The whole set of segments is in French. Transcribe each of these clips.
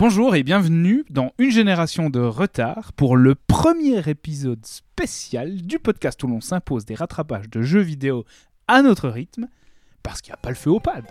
Bonjour et bienvenue dans Une génération de retard pour le premier épisode spécial du podcast où l'on s'impose des rattrapages de jeux vidéo à notre rythme parce qu'il n'y a pas le feu au pad.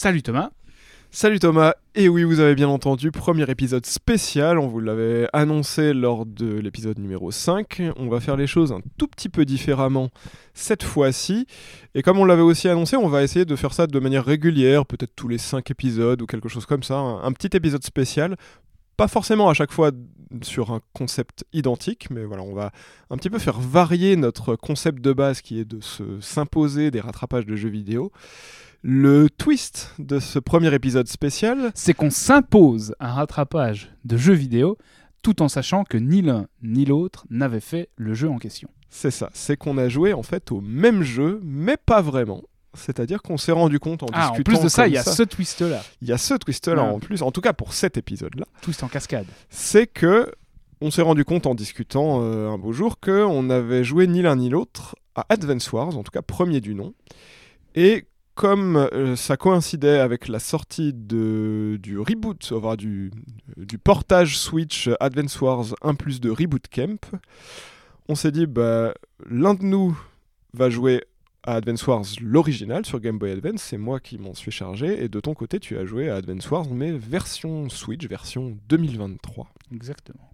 Salut Thomas. Salut Thomas, et oui vous avez bien entendu, premier épisode spécial, on vous l'avait annoncé lors de l'épisode numéro 5, on va faire les choses un tout petit peu différemment cette fois-ci, et comme on l'avait aussi annoncé, on va essayer de faire ça de manière régulière, peut-être tous les 5 épisodes ou quelque chose comme ça, un, un petit épisode spécial, pas forcément à chaque fois sur un concept identique, mais voilà, on va un petit peu faire varier notre concept de base qui est de se s'imposer des rattrapages de jeux vidéo. Le twist de ce premier épisode spécial, C'est qu'on s'impose un rattrapage de jeux vidéo tout en sachant que ni l'un ni l'autre n'avait fait le jeu en question. c'est ça, c'est qu'on a joué en fait au même jeu, mais pas vraiment. C'est-à-dire qu'on s'est rendu compte en Ah, en discutant plus de ça, il y a ce twist-là, il y a ce twist-là Ouais. en plus, en tout cas pour cet épisode-là, twist en cascade. c'est que on s'est rendu compte en discutant euh, un beau jour que on avait joué ni l'un ni l'autre à Advance Wars, en tout cas premier du nom, et comme euh, ça coïncidait avec la sortie de, du reboot, enfin, du, du portage Switch Advance Wars 1 plus de Reboot Camp, on s'est dit, bah, l'un de nous va jouer à Advance Wars l'original sur Game Boy Advance, c'est moi qui m'en suis chargé, et de ton côté, tu as joué à Advance Wars, mais version Switch, version 2023. Exactement.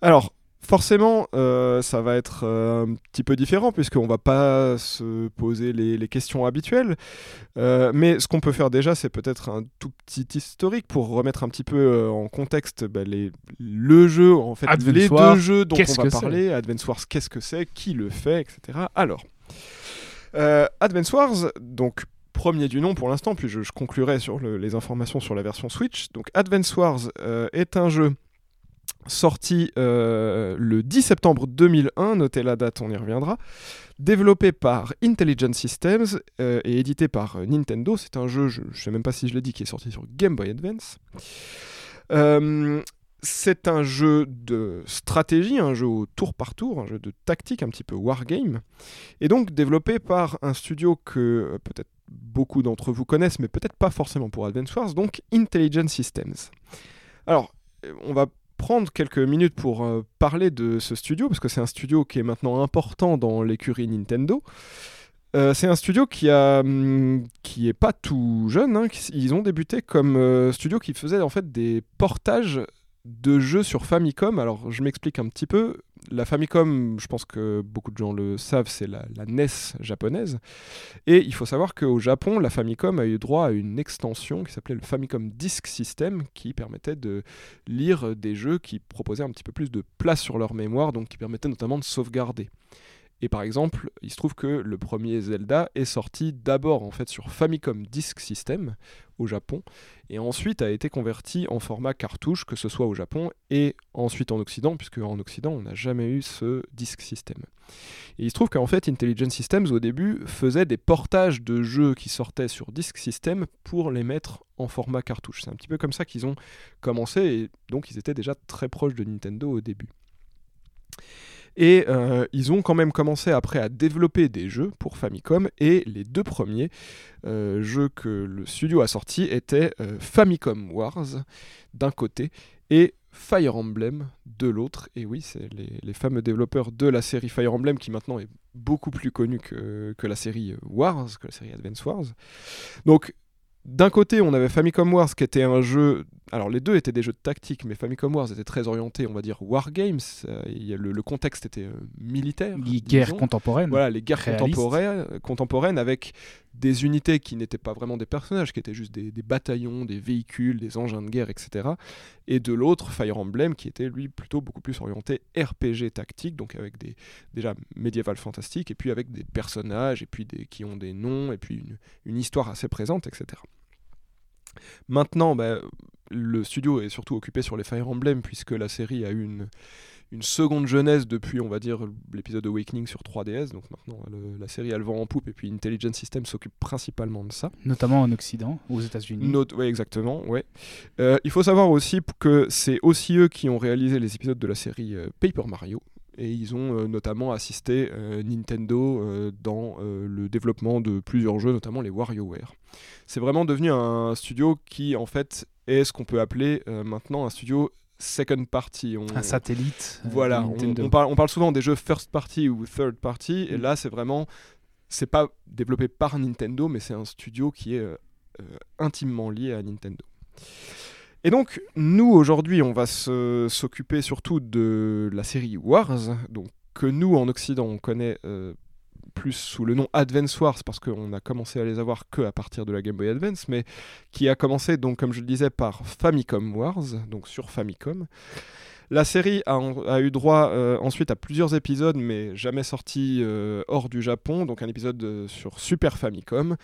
Alors, forcément, euh, ça va être euh, un petit peu différent puisqu'on va pas se poser les, les questions habituelles. Euh, mais ce qu'on peut faire déjà, c'est peut-être un tout petit historique pour remettre un petit peu en contexte bah, les, le jeu, en fait, Advance les Wars, deux jeux dont on va parler. Advance Wars, qu'est-ce que c'est, qui le fait, etc. Alors, Advance Wars, donc premier du nom pour l'instant, puis je, je conclurai sur le- les informations sur la version Switch. Donc Advance Wars est un jeu sorti euh, le 10 septembre 2001, notez la date, on y reviendra, développé par Intelligent Systems euh, et édité par euh, Nintendo. C'est un jeu, je ne sais même pas si je l'ai dit, qui est sorti sur Game Boy Advance. C'est un jeu de stratégie, un jeu au tour par tour, un jeu de tactique, un petit peu wargame, et donc développé par un studio que peut-être beaucoup d'entre vous connaissent, mais peut-être pas forcément pour Advance Wars, donc Intelligent Systems. Alors, on va prendre quelques minutes pour euh, parler de ce studio, parce que c'est un studio qui est maintenant important dans l'écurie Nintendo. Euh, c'est un studio qui a hum, qui est pas tout jeune. hein, Ils ont débuté comme euh, studio qui faisait en fait des portages de jeux sur Famicom. Alors je m'explique un petit peu. La Famicom, je pense que beaucoup de gens le savent, c'est la, NES japonaise. Et il faut savoir qu'au Japon, la Famicom a eu droit à une extension qui s'appelait le Famicom Disk System, qui permettait de lire des jeux qui proposaient un petit peu plus de place sur leur mémoire, donc qui permettaient notamment de sauvegarder. Et par exemple, il se trouve que le premier Zelda est sorti d'abord en fait sur Famicom Disk System au Japon, et ensuite a été converti en format cartouche, que ce soit au Japon et ensuite en Occident, puisque en Occident on n'a jamais eu ce Disk System. Et il se trouve qu'en fait Intelligent Systems au début faisait des portages de jeux qui sortaient sur Disk System pour les mettre en format cartouche. C'est un petit peu comme ça qu'ils ont commencé, et donc ils étaient déjà très proches de Nintendo au début. Et euh, ils ont quand même commencé après à développer des jeux pour Famicom et les deux premiers euh, jeux que le studio a sortis étaient euh, Famicom Wars d'un côté et Fire Emblem de l'autre. Et oui, c'est les, fameux développeurs de la série Fire Emblem qui maintenant est beaucoup plus connue que, que la série Wars, que la série Advance Wars. Donc d'un côté, on avait Famicom Wars qui était un jeu. Alors, les deux étaient des jeux de tactique, mais Famicom Wars était très orienté, on va dire, wargames. Euh, le, le contexte était euh, militaire. Les guerres disons. contemporaines. Voilà, les guerres contemporaines, contemporaines avec des unités qui n'étaient pas vraiment des personnages, qui étaient juste des, des bataillons, des véhicules, des engins de guerre, etc. Et de l'autre, Fire Emblem, qui était lui plutôt beaucoup plus orienté RPG tactique, donc avec des déjà médiéval fantastique, et puis avec des personnages, et puis des, qui ont des noms, et puis une, une histoire assez présente, etc. Maintenant, bah, le studio est surtout occupé sur les Fire Emblem puisque la série a eu une, une seconde jeunesse depuis, on va dire, l'épisode Awakening sur 3DS. Donc maintenant, le- la série a le vent en poupe et puis Intelligent System s'occupe principalement de ça. Notamment en Occident, aux États-Unis. Ouais, exactement, ouais. Euh, il faut savoir aussi que c'est aussi eux qui ont réalisé les épisodes de la série euh, Paper Mario. Et ils ont euh, notamment assisté euh, Nintendo euh, dans le développement de plusieurs jeux, notamment les WarioWare. C'est vraiment devenu un studio qui, en fait, est ce qu'on peut appeler maintenant un studio second party. On- Un satellite. voilà, on, parle, on parle souvent des jeux first party ou third party, et Mm. là c'est vraiment, c'est pas développé par Nintendo, mais c'est un studio qui est euh, intimement lié à Nintendo. Et donc, nous aujourd'hui, on va s'occuper surtout de la série Wars, donc que nous en Occident on connaît euh, plus sous le nom Advance Wars parce qu'on a commencé à les avoir que à partir de la Game Boy Advance, mais qui a commencé donc comme je le disais par Famicom Wars, donc sur Famicom. La série a, eu droit euh, ensuite à plusieurs épisodes, mais jamais sortis euh, hors du Japon. Donc un épisode sur Super Famicom,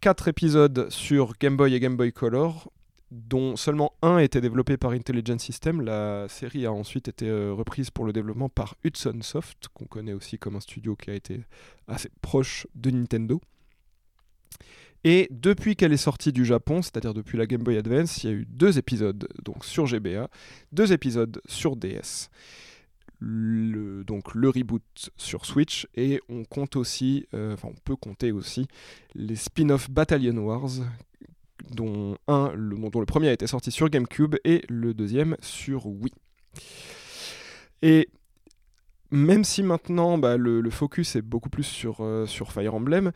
quatre épisodes sur Game Boy et Game Boy Color, dont seulement un était développé par Intelligent System. La série a ensuite été euh, reprise pour le développement par Hudson Soft, qu'on connaît aussi comme un studio qui a été assez proche de Nintendo. Et depuis qu'elle est sortie du Japon, c'est-à-dire depuis la Game Boy Advance, il y a eu deux épisodes donc sur GBA, deux épisodes sur DS. Le, donc le reboot sur Switch et on compte aussi, euh, enfin on peut compter aussi les spin-off Battalion Wars dont un, le, dont le premier a été sorti sur GameCube et le deuxième sur Wii. Et même si maintenant bah, le, focus est beaucoup plus sur, euh, sur Fire Emblem,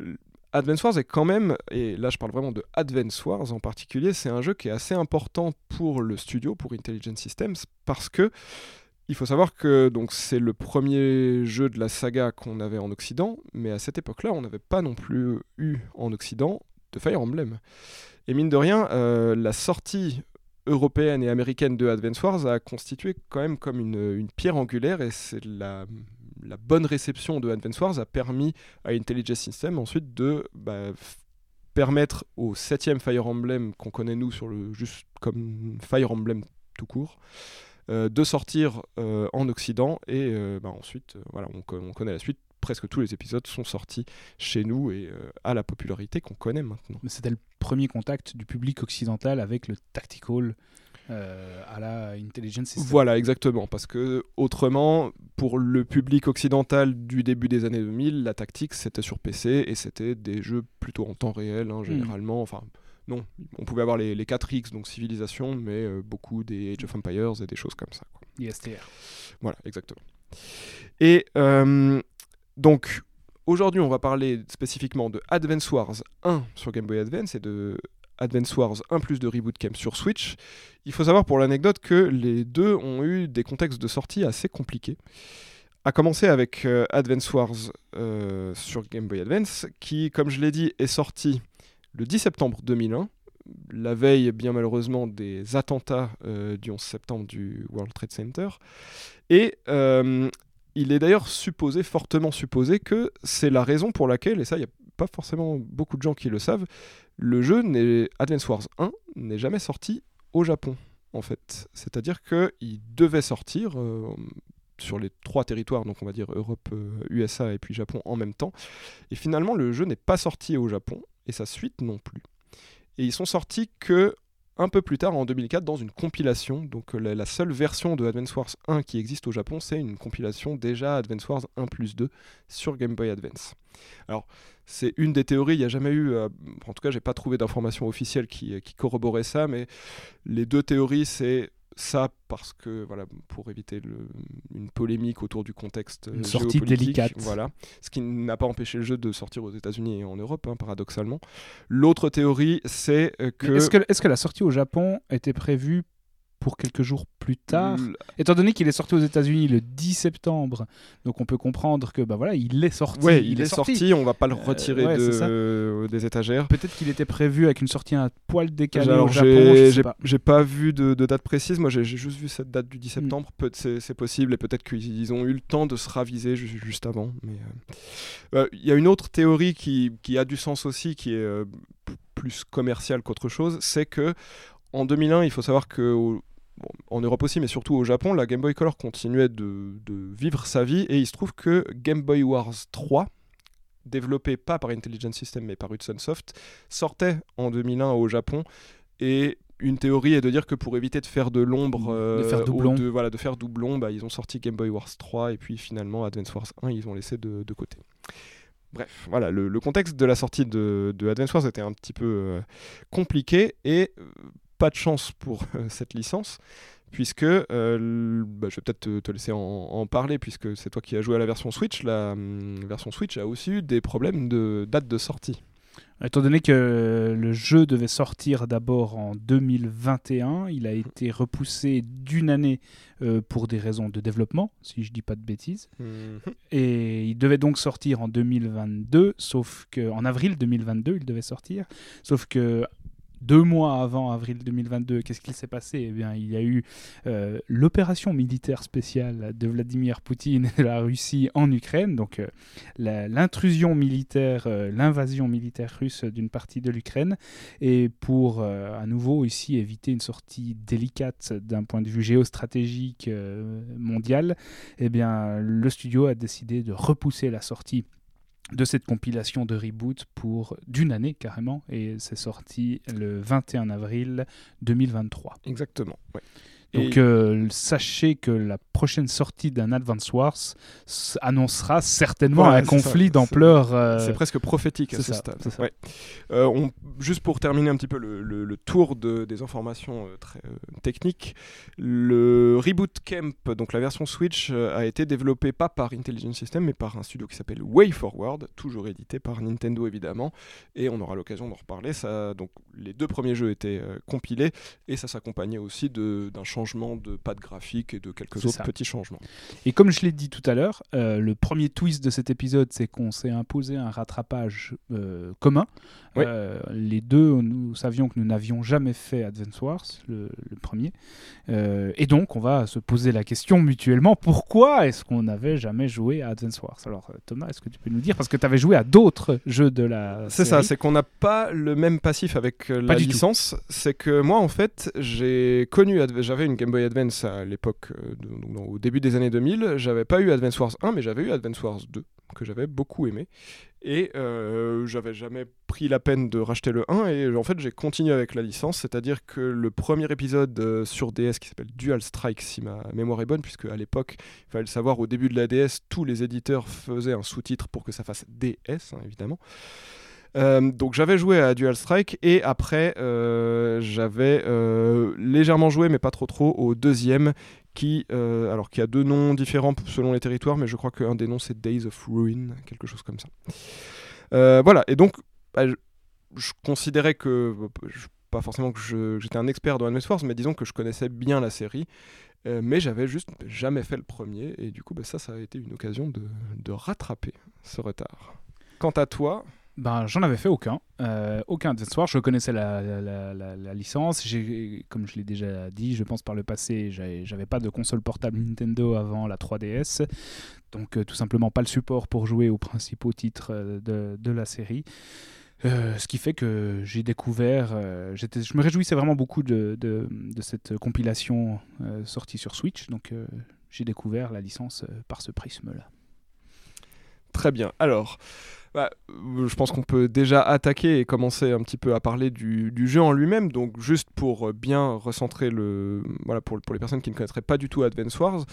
euh, Advance Wars est quand même, et là je parle vraiment de Advance Wars en particulier, c'est un jeu qui est assez important pour le studio, pour Intelligent Systems, parce que il faut savoir que donc c'est le premier jeu de la saga qu'on avait en Occident, mais à cette époque-là, on n'avait pas non plus eu en Occident de Fire Emblem. Et mine de rien, euh, la sortie européenne et américaine de Advance Wars a constitué quand même comme une, pierre angulaire et c'est la, bonne réception de Advance Wars a permis à Intelligent System ensuite de bah, permettre au septième Fire Emblem qu'on connaît nous sur le juste comme Fire Emblem tout court euh, de sortir euh, en Occident et bah, ensuite voilà on connaît la suite presque tous les épisodes sont sortis chez nous et euh, à la popularité qu'on connaît maintenant. Mais C'était le premier contact du public occidental avec le tactical euh, à la Intelligence System. Voilà, exactement. Parce que autrement, pour le public occidental du début des années 2000, la tactique c'était sur PC et c'était des jeux plutôt en temps réel, hein, généralement. Enfin, non, on pouvait avoir les, les 4X, donc civilisation, mais euh, beaucoup des Age of Empires et des choses comme ça. quoi. ISTR. Voilà, exactement. Et euh, donc, aujourd'hui, on va parler spécifiquement de Advance Wars 1 sur Game Boy Advance et de Advance Wars 1 plus de Reboot Camp sur Switch. Il faut savoir pour l'anecdote que les deux ont eu des contextes de sortie assez compliqués. À commencer avec euh, Advance Wars euh, sur Game Boy Advance, qui, comme je l'ai dit, est sorti le 10 septembre 2001, la veille, bien malheureusement, des attentats euh, du 11 septembre du World Trade Center. Et il est d'ailleurs supposé, fortement supposé, que c'est la raison pour laquelle, et ça, il n'y a pas forcément beaucoup de gens qui le savent, le jeu Advance Wars 1 n'est jamais sorti au Japon, en fait. C'est-à-dire qu'il devait sortir euh, sur les trois territoires, donc on va dire Europe, euh, USA et puis Japon en même temps. Et finalement, le jeu n'est pas sorti au Japon, et sa suite non plus. Et ils sont sortis que un peu plus tard, en 2004, dans une compilation. Donc euh, la, seule version de Advance Wars 1 qui existe au Japon, c'est une compilation déjà Advance Wars 1 plus 2 sur Game Boy Advance. Alors, c'est une des théories, il n'y a jamais eu, euh, en tout cas, j'ai pas trouvé d'informations officielles qui, qui corroboraient ça, mais les deux théories, c'est ça parce que, voilà, pour éviter le- une polémique autour du contexte Une euh, sortie délicate. Voilà, ce qui n'a pas empêché le jeu de sortir aux États-Unis et en Europe, hein, paradoxalement. L'autre théorie, c'est euh, que. Est-ce que, est-ce que la sortie au Japon était prévue pour quelques jours plus tard l- Étant donné qu'il est sorti aux États-Unis le 10 septembre, donc on peut comprendre que bah voilà, il est sorti. Ouais, il, est sorti. on va pas le Euh, retirer ouais, de- euh, des étagères. Peut-être qu'il était prévu avec une sortie un poil décalée Alors, au Japon. j'ai pas. vu de, de date précise, moi j'ai juste vu cette date du 10 Mm. septembre, Peut- c'est possible, et peut-être qu'ils ont eu le temps de se raviser ju- juste avant. mais, euh, euh, Il y a une autre théorie qui, qui a du sens aussi, qui est euh, plus commercial qu'autre chose, c'est que en 2001, il faut savoir que en Europe aussi, mais surtout au Japon, la Game Boy Color continuait de, vivre sa vie et il se trouve que Game Boy Wars 3, développé pas par Intelligent System mais par Hudson Soft, sortait en 2001 au Japon et une théorie est de dire que pour éviter de faire de l'ombre, de faire euh, doublon, de, voilà, de faire doublon, bah, ils ont sorti Game Boy Wars 3 et puis finalement Advance Wars 1 ils ont laissé de, côté. Bref, voilà, le, contexte de la sortie de, de Advance Wars était un petit peu euh, compliqué et euh, pas de chance pour cette licence puisque euh, bah, je vais peut-être te, laisser en, parler puisque c'est toi qui as joué à la version Switch. La, hum, version Switch a aussi eu des problèmes de date de sortie. Étant donné que le jeu devait sortir d'abord en 2021, il a été repoussé d'une année euh, pour des raisons de développement, si je dis pas de bêtises. Mhm. Et il devait donc sortir en 2022, sauf que en avril 2022, il devait sortir, sauf que deux mois avant avril 2022, qu'est-ce qu'il s'est passé? Eh bien, il y a eu euh, l'opération militaire spéciale de Vladimir Poutine et de la Russie en Ukraine, donc euh, l'intrusion militaire, euh, l'invasion militaire russe d'une partie de l'Ukraine. Et pour à nouveau ici éviter une sortie délicate d'un point de vue géostratégique mondial, eh bien, le studio a décidé de repousser la sortie de cette compilation de reboot pour d'une année carrément et c'est sorti le 21 avril 2023. Exactement. Donc euh, sachez que la prochaine sortie d'un Advance Wars annoncera certainement un conflit d'ampleur. Euh, c'est presque prophétique à ce stade. Euh, on, juste pour terminer un petit peu le, tour de, des informations très techniques, le Reboot Camp, donc la version Switch, a été développé pas par Intelligent System mais par un studio qui s'appelle WayForward, toujours édité par Nintendo évidemment, et on aura l'occasion d'en reparler. Ça, donc les deux premiers jeux étaient compilés et ça s'accompagnait aussi d'un changement de pattes graphique et de quelques autres petits changements. Et comme je l'ai dit tout à l'heure, euh, le premier twist de cet épisode, c'est qu'on s'est imposé un rattrapage euh, commun. Euh, les deux, nous savions que nous n'avions jamais fait Advance Wars, le, premier. et donc, on va se poser la question mutuellement, pourquoi est-ce qu'on n'avait jamais joué à Advance Wars? Alors, Thomas, est-ce que tu peux nous dire? Parce que tu avais joué à d'autres jeux de la C'est ça, c'est qu'on n'a pas le même passif avec la licence. C'est que moi, en fait, j'ai connu, j'avais une Game Boy Advance à l'époque, euh, au début des années 2000. J'avais pas eu Advance Wars 1, mais j'avais eu Advance Wars 2, que j'avais beaucoup aimé. Et euh, j'avais jamais pris la peine de racheter le 1, et en fait j'ai continué avec la licence, c'est-à-dire que le premier épisode euh, sur DS qui s'appelle Dual Strike, si ma mémoire est bonne, puisque à l'époque, il fallait le savoir, au début de la DS, tous les éditeurs faisaient un sous-titre pour que ça fasse DS, hein, évidemment. Euh, donc j'avais joué à Dual Strike et après euh, j'avais euh, légèrement joué mais pas trop trop au deuxième qui alors qui a deux noms différents selon les territoires mais je crois qu'un des noms c'est Days of Ruin quelque chose comme ça. voilà et donc bah, je, considérais que pas forcément que j'étais un expert dans Advance Force mais disons que je connaissais bien la série mais j'avais juste jamais fait le premier et du coup bah, ça ça a été une occasion de, de rattraper ce retard. Quant à toi, ben, j'en avais fait aucun. Euh, aucun Advance Wars. Je connaissais la, licence. Comme je l'ai déjà dit, je pense par le passé, j'avais pas de console portable Nintendo avant la 3DS. Donc, euh, tout simplement pas le support pour jouer aux principaux titres euh, de, de la série. ce qui fait que j'ai découvert, je me réjouissais vraiment beaucoup de, de cette compilation sortie sur Switch, donc j'ai découvert la licence par ce prisme-là. Très bien. Alors, bah, euh, je pense qu'on peut déjà attaquer et commencer un petit peu à parler du, jeu en lui-même. Donc, juste pour euh, bien recentrer le. Voilà, pour, les personnes qui ne connaîtraient pas du tout Advance Wars.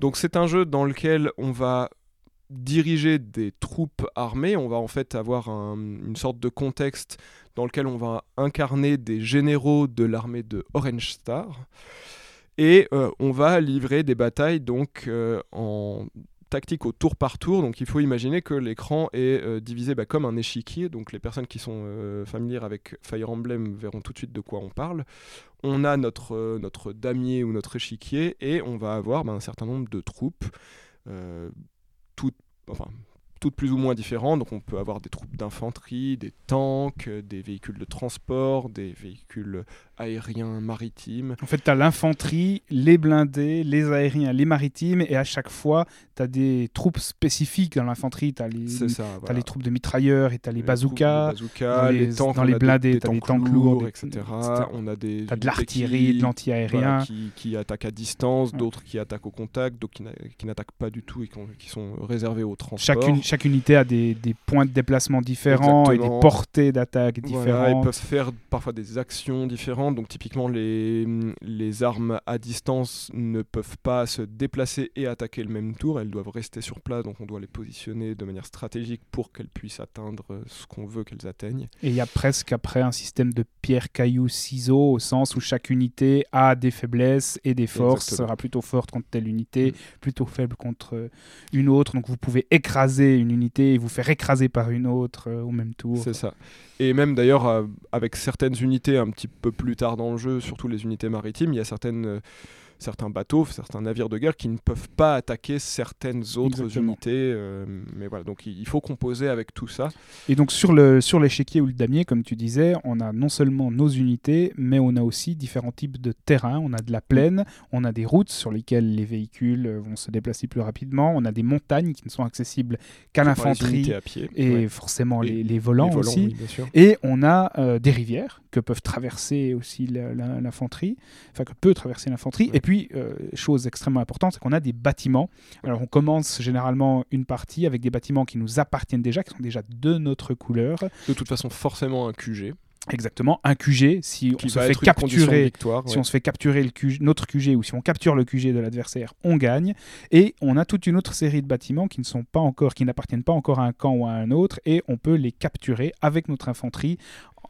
Donc, c'est un jeu dans lequel on va diriger des troupes armées. On va en fait avoir une sorte de contexte dans lequel on va incarner des généraux de l'armée de Orange Star. Et euh, on va livrer des batailles donc en tactique au tour par tour. Donc il faut imaginer que l'écran est euh, divisé bah, comme un échiquier. Donc les personnes qui sont euh, familières avec Fire Emblem verront tout de suite de quoi on parle. On a notre, euh, damier ou notre échiquier et on va avoir bah, un certain nombre de troupes, toutes, toutes plus ou moins différentes. Donc on peut avoir des troupes d'infanterie, des tanks, des véhicules de transport, des véhicules aérien, maritime. En fait, tu as l'infanterie, les blindés, les aériens, les maritimes, et à chaque fois, tu as des troupes spécifiques dans l'infanterie. Tu as, les... Ça. voilà. les troupes de mitrailleurs et tu as les Les bazookas. bazookas, dans les, les- tanks, dans les blindés, des, t'as des tanks lourds, etc. etc. On a des Tu as de l'artillerie, de l'anti-aérien. voilà, qui, qui attaquent à distance, Ouais. d'autres qui attaquent au contact, d'autres qui n'a- qui n'attaquent pas du tout et qui, ont- qui sont réservés au transport. Chaque, uni- chaque unité a des, des points de déplacement différents et des portées d'attaque Voilà, différentes. ils peuvent faire parfois des actions différentes. Donc typiquement, les, les armes à distance ne peuvent pas se déplacer et attaquer le même tour. Elles doivent rester sur place. Donc on doit les positionner de manière stratégique pour qu'elles puissent atteindre ce qu'on veut qu'elles atteignent. Et il y a presque après un système de pierre, caillou, ciseaux, au sens où chaque unité a des faiblesses et des forces, Exactement. sera plutôt forte contre telle unité, Mm. plutôt faible contre euh, une autre. Donc vous pouvez écraser une unité et vous faire écraser par une autre euh, au même tour. C'est ça. Et même d'ailleurs, euh, avec certaines unités un petit peu plus tard dans le jeu, surtout les unités maritimes, il y a certaines, euh, certains bateaux, certains navires de guerre qui ne peuvent pas attaquer certaines autres Exactement. unités. euh, mais voilà, donc il faut composer avec tout ça. Et donc sur le sur l'échiquier ou le damier, comme tu disais, on a non seulement nos unités, mais on a aussi différents types de terrain. On a de la plaine, on a des routes sur lesquelles les véhicules euh, vont se déplacer plus rapidement, on a des montagnes qui ne sont accessibles qu'à l'infanterie et Ouais. forcément Et les, les volants Les volants, aussi. oui, bien sûr. Et on a euh, des rivières que peuvent traverser aussi l'infanterie, enfin que peut traverser l'infanterie. Ouais. Et puis, euh, chose extrêmement importante, c'est qu'on a des bâtiments. Alors on commence généralement une partie avec des bâtiments qui nous appartiennent déjà, qui sont déjà de notre couleur. De toute façon, forcément un QG Exactement, un QG, si on se fait capturer victoire. si ouais. on se fait capturer le QG notre QG ou si on capture le QG de l'adversaire, on gagne. Et on a toute une autre série de bâtiments qui ne sont pas encore, qui n'appartiennent pas encore à un camp ou à un autre, et on peut les capturer avec notre infanterie.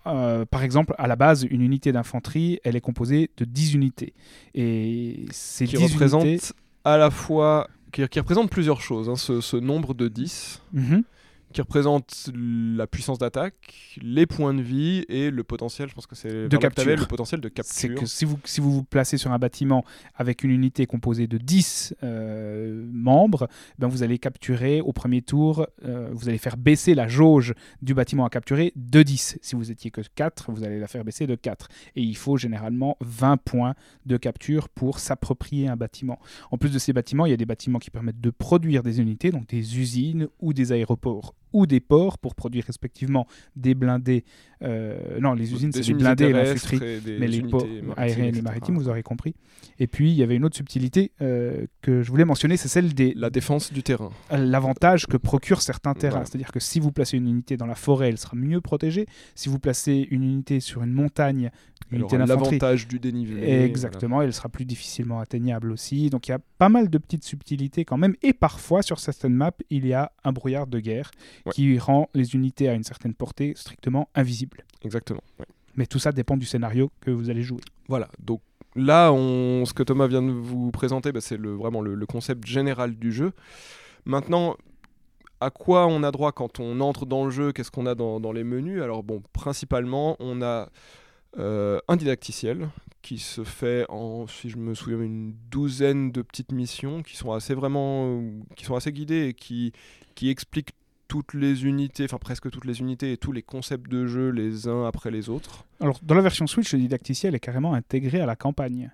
Euh, par exemple, à la base, une unité d'infanterie, elle est composée de 10 unités. Et ces qui 10 représente unités... à la fois qui, qui représente plusieurs choses. hein, ce, ce nombre de 10 Mhm. Qui représente la puissance d'attaque, les points de vie et le potentiel, je pense que c'est que capture. le potentiel de C'est capture. que si vous, si vous vous placez sur un bâtiment avec une unité composée de 10 euh, membres, ben vous allez capturer au premier tour, euh, vous allez faire baisser la jauge du bâtiment à capturer de 10. Si vous étiez que 4, vous allez la faire baisser de 4. Et il faut généralement 20 points de capture pour s'approprier un bâtiment. En plus de ces bâtiments, il y a des bâtiments qui permettent de produire des unités, donc des usines ou des aéroports ou des ports pour produire respectivement des blindés. euh, non, les usines, c'est des blindés et l'infanterie mais les ports aériens et maritimes, vous aurez compris. Et puis, il y avait une autre subtilité euh, que je voulais mentionner, c'est celle des La défense du terrain. l'avantage que procurent certains terrains. Voilà. C'est-à-dire que si vous placez une unité dans la forêt, elle sera mieux protégée. Si vous placez une unité sur une montagne, une Elle unité aura d'infanterie, l'avantage du dénivelé. Exactement, elle sera plus difficilement atteignable aussi. Donc il y a pas mal de petites subtilités quand même. Et parfois, sur certaines maps, il y a un brouillard de guerre Ouais. qui rend les unités à une certaine portée strictement invisibles. Exactement. ouais. Mais tout ça dépend du scénario que vous allez jouer. Voilà, donc là, on, ce que Thomas vient de vous présenter, bah, c'est le, vraiment le, le concept général du jeu. Maintenant, à quoi on a droit quand on entre dans le jeu? Qu'est-ce qu'on a dans, dans les menus? Alors bon, principalement, on a euh, un didacticiel qui se fait en, si je me souviens, une douzaine de petites missions qui sont assez vraiment, qui sont assez guidées et qui, qui expliquent toutes les unités, enfin presque toutes les unités et tous les concepts de jeu les uns après les autres. Alors, dans la version Switch, le didacticiel est carrément intégré à la campagne.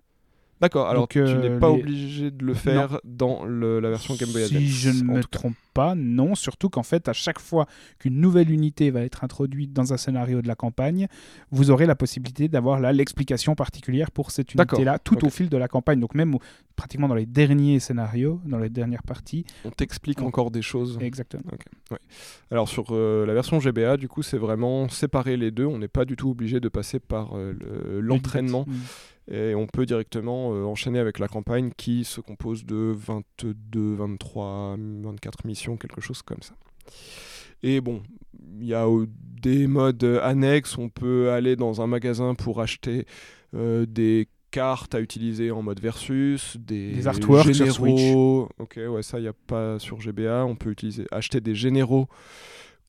D'accord, alors Donc, tu euh, n'es pas les- obligé de le faire dans le- la version Game Boy Advance. Si je ne me trompe pas, non. Surtout qu'en fait, à chaque fois qu'une nouvelle unité va être introduite dans un scénario de la campagne, vous aurez la possibilité d'avoir là l'explication particulière pour cette unité-là, tout au fil de la campagne. Donc même pratiquement dans les derniers scénarios, dans les dernières parties. On t'explique On- encore des choses. Exactement. Alors sur euh, la version GBA, du coup, c'est vraiment séparer les deux. On n'est pas du tout obligé de passer par euh, le- l'entraînement. Mm. Et on peut directement euh, enchaîner avec la campagne qui se compose de 22, 23, 24 missions, quelque chose comme ça. Et bon, il y a des modes annexes. On peut aller dans un magasin pour acheter euh, des cartes à utiliser en mode versus, des, Des artworks sur généraux. Ok, ouais, ça, il n'y a pas sur GBA. On peut utiliser, acheter des généraux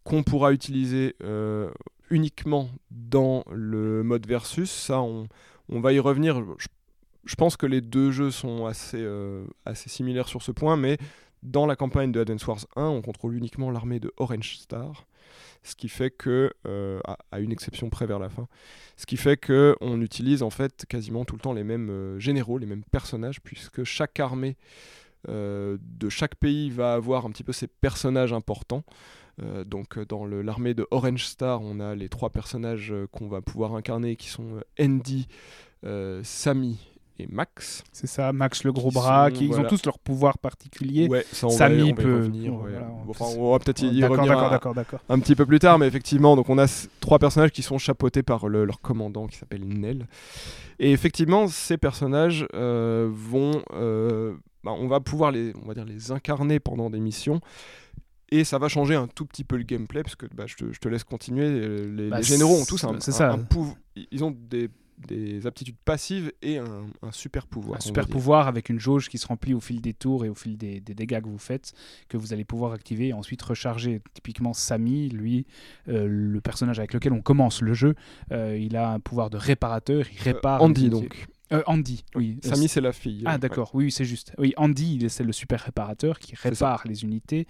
qu'on pourra utiliser euh, uniquement dans le mode versus. Ça, on, on va y revenir. Je, je pense que les deux jeux sont assez, euh, assez similaires sur ce point, mais Dans la campagne de Advance Wars 1, on contrôle uniquement l'armée de Orange Star, ce qui fait que, euh, à, une exception près vers la fin, ce qui fait que on utilise en fait quasiment tout le temps les mêmes euh, généraux, les mêmes personnages, puisque chaque armée euh, de chaque pays va avoir un petit peu ses personnages importants. Donc dans l'armée de Orange Star, on a les trois personnages qu'on va pouvoir incarner qui sont Andy, Sammy et Max. C'est ça, Max le gros Qui bras, sont, qui, ils ont tous leur pouvoir particulier. Ouais, ça on Sammy va, on va y peut- revenir. bon, ouais. voilà, on- Enfin, on va peut-être y D'accord, revenir d'accord, un, d'accord, d'accord. un petit peu plus tard, mais effectivement, donc on a trois personnages qui sont chapeautés par le- leur commandant qui s'appelle Nell. Et effectivement, ces personnages euh, vont, euh, bah, on va pouvoir les, on va dire les incarner pendant des missions. Et ça va changer un tout petit peu le gameplay, parce que bah, je, te, je te laisse continuer. Les, Bah, les généraux ont tous un, c'est un- ça. un Ils ont des, des aptitudes passives et un, un super pouvoir. Un super pouvoir avec une jauge qui se remplit au fil des tours et au fil des, des dégâts que vous faites, que vous allez pouvoir activer et ensuite recharger. Typiquement, Samy, lui, euh, le personnage avec lequel on commence le jeu, euh, il a un pouvoir de réparateur, il Euh, répare. Andy, donc. Euh, Andy, oui. Samy, c'est la fille. Ah d'accord, oui, oui, c'est juste. Oui, Andy, c'est le super réparateur qui répare les unités.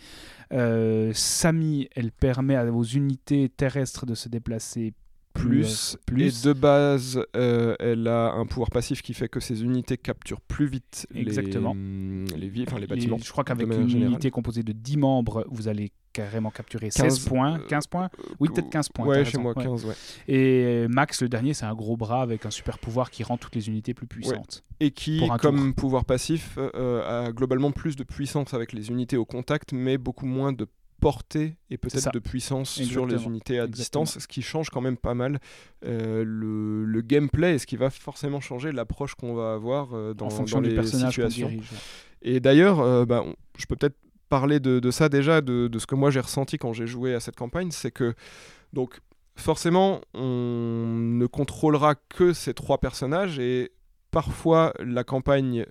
Euh, Samy, elle permet à- aux unités terrestres de se déplacer plus, plus. et de base euh, elle a un pouvoir passif qui fait que ses unités capturent plus vite Exactement. les, les, villes, enfin les Les- bâtiments. je crois qu'avec une générale. unité composée de 10 membres, vous allez carrément capturer 16 15, points. euh, 15 points? Oui, peut-être 15 points. Ouais, chez moi ouais. 15, ouais. Et Max, le dernier, c'est un gros bras avec un super pouvoir qui rend toutes les unités plus puissantes. Et qui, comme pouvoir passif, euh, a globalement plus de puissance avec les unités au contact, mais beaucoup moins de portée et peut-être de puissance sur les unités à Exactement. distance, ce qui change quand même pas mal euh, le, le gameplay et ce qui va forcément changer l'approche qu'on va avoir euh, dans, en fonction dans du les personnage situations. dirige. Et d'ailleurs, euh, bah, on- je peux peut-être parler de, de ça déjà, de, de ce que moi j'ai ressenti quand j'ai joué à cette campagne, c'est que donc forcément on ne contrôlera que ces trois personnages et parfois la campagne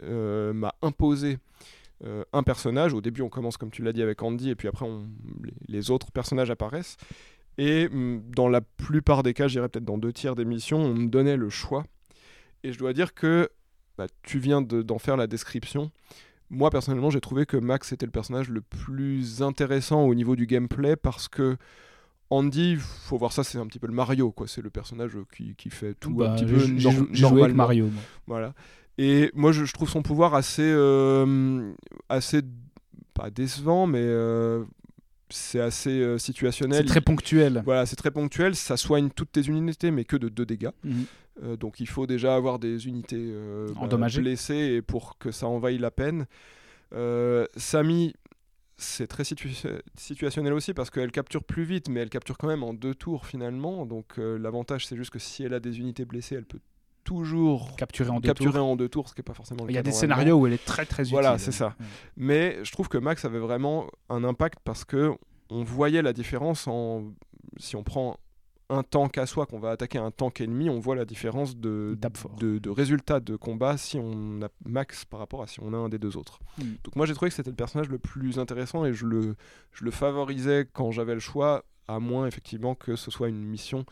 m'a imposé euh, un personnage. Au début on commence comme tu l'as dit avec Andy et puis après on- les, autres personnages apparaissent. Et hum, dans la plupart des cas, je dirais peut-être dans deux tiers des missions, on me donnait le choix. Et je dois dire que bah, tu viens de- d'en faire la description. Moi, personnellement, j'ai trouvé que Max était le personnage le plus intéressant au niveau du gameplay parce que Andy, faut voir ça, c'est un petit peu le Mario, quoi. C'est le personnage qui, qui fait tout Bah, un petit peu j'ai nor- jou- j'ai joué avec normalement. Mario. moi. Voilà. Et moi, je, je trouve son pouvoir assez, euh, assez pas décevant, mais euh, c'est assez euh, situationnel. C'est très ponctuel. Voilà, c'est très ponctuel. Ça soigne toutes tes unités, mais que de 2 dégâts. Mhm. Euh, donc il faut déjà avoir des unités bah, Endommagées. blessées et pour que ça en vaille la peine. Samy, c'est très situa- situationnel aussi parce qu'elle capture plus vite, mais elle capture quand même en deux tours finalement. Donc euh, l'avantage c'est juste que si elle a des unités blessées, elle peut toujours Capturé en tours. en deux tours, ce qui n'est pas forcément le Il y a des scénarios où elle est très très utile. Voilà, c'est ça. Ouais. Mais je trouve que Max avait vraiment un impact parce que on voyait la différence en si on prend un tank à soi qu'on va attaquer un tank ennemi, on voit la différence de, de, de résultats de combat si on a Max par rapport à si on a un des deux autres. Mm. Donc moi j'ai trouvé que c'était le personnage le plus intéressant et je le, je le favorisais quand j'avais le choix, à moins effectivement que ce soit une mission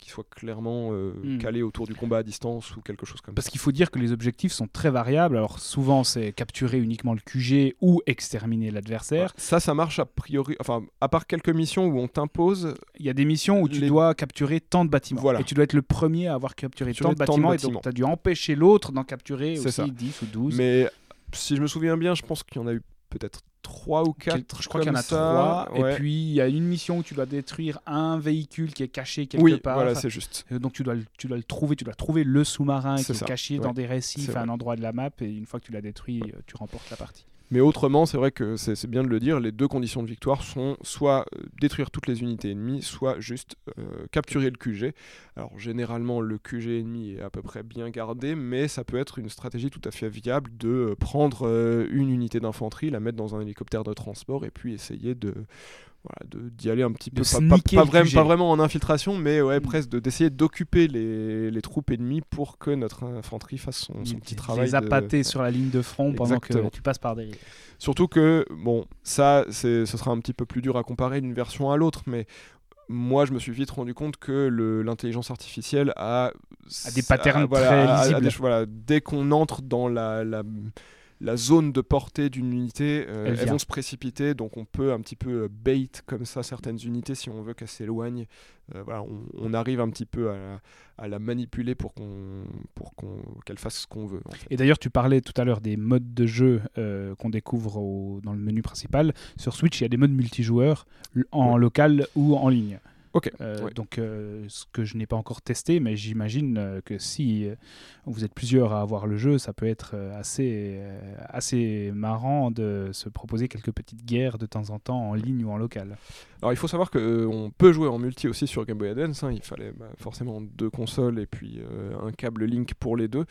qui soit clairement euh, Mm. calée autour du combat à distance ou quelque chose comme Parce ça. qu'il faut dire que les objectifs sont très variables. Alors souvent c'est capturer uniquement le QG ou exterminer l'adversaire. Voilà. Ça, ça marche a priori, enfin, à part quelques missions où on t'impose Il y a des missions où tu Les- dois capturer tant de bâtiments. Voilà. Et tu dois être le premier à avoir capturé tant de tant de bâtiments. Et donc tu as dû empêcher l'autre d'en capturer aussi ça. 10 ou 12. Mais si je me souviens bien, je pense qu'il y en a eu peut-être 3 ou 4. je crois qu'il y en a trois. Et puis il y a une mission où tu dois détruire un véhicule qui est caché quelque oui, part. voilà, c'est juste. Donc tu dois, le- tu dois le trouver, tu dois trouver le sous-marin qui est caché ouais. dans des récifs à un endroit de la map et une fois que tu l'as détruit, euh, tu remportes la partie. Mais autrement, c'est vrai que c'est bien de le dire, les deux conditions de victoire sont soit euh, détruire toutes les unités ennemies, soit juste euh, capturer le QG. Alors généralement, le QG ennemi est à peu près bien gardé, mais ça peut être une stratégie tout à fait viable de euh, prendre une unité d'infanterie, la mettre dans un hélicoptère de transport et puis essayer de voilà, de- d'y aller un petit De peu, pas, vraiment, QG. pas vraiment en infiltration, mais ouais, Mm. presque de- d'essayer d'occuper les, les troupes ennemies pour que notre infanterie fasse son, son petit travail. Les de- appâter sur la ligne de front pendant que tu passes par derrière. Surtout que, bon, ça, c'est- ce sera un petit peu plus dur à comparer d'une version à l'autre, mais moi, je me suis vite rendu compte que l'intelligence artificielle a, A des patterns voilà, très a- a- a lisibles. des- voilà, dès qu'on entre dans la, la, la zone de portée d'une unité, euh, Elle elles vont se précipiter, donc on peut un petit peu euh, bait comme ça certaines unités si on veut qu'elles s'éloignent. Euh, voilà, on, on arrive un petit peu à la, à la manipuler pour qu'on pour qu'on qu'elle fasse ce qu'on veut. en fait. Et d'ailleurs, tu parlais tout à l'heure des modes de jeu euh, qu'on découvre au- dans le menu principal. Sur Switch, il y a des modes multijoueurs en Ouais. local ou en ligne. Ok, Euh, ouais. Donc, euh, ce que je n'ai pas encore testé, mais j'imagine euh, que si vous êtes plusieurs à avoir le jeu, ça peut être assez, assez marrant de se proposer quelques petites guerres de temps en temps en ligne ou en local. Alors il faut savoir qu'on peut jouer en multi aussi sur Game Boy Advance. hein. Il fallait bah, forcément deux consoles et puis un câble Link pour les deux.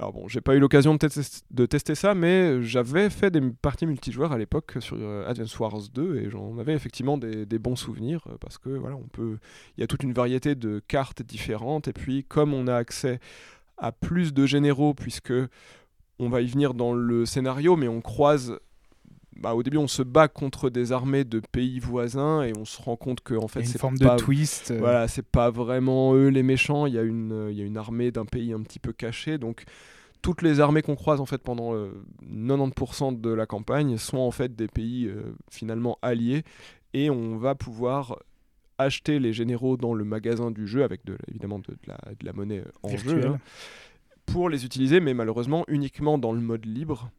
Alors bon, j'ai pas eu l'occasion de, de tester ça, mais j'avais fait des parties multijoueurs à l'époque sur euh, Advance Wars 2 et j'en avais effectivement des, des bons souvenirs euh, parce que voilà, on peut, il y a toute une variété de cartes différentes et puis comme on a accès à plus de généraux puisque on va y venir dans le scénario, mais on croise bah, au début, on se bat contre des armées de pays voisins et on se rend compte que en fait, c'est forme pas, de twist. euh, voilà, c'est pas vraiment eux les méchants. Il y a une, euh, il y a une armée d'un pays un petit peu caché. Donc, toutes les armées qu'on croise en fait pendant euh, 90% de la campagne sont en fait des pays euh, finalement alliés et on va pouvoir acheter les généraux dans le magasin du jeu avec de, évidemment de, de la, de la monnaie en jeu hein, pour les utiliser, mais malheureusement uniquement dans le mode libre,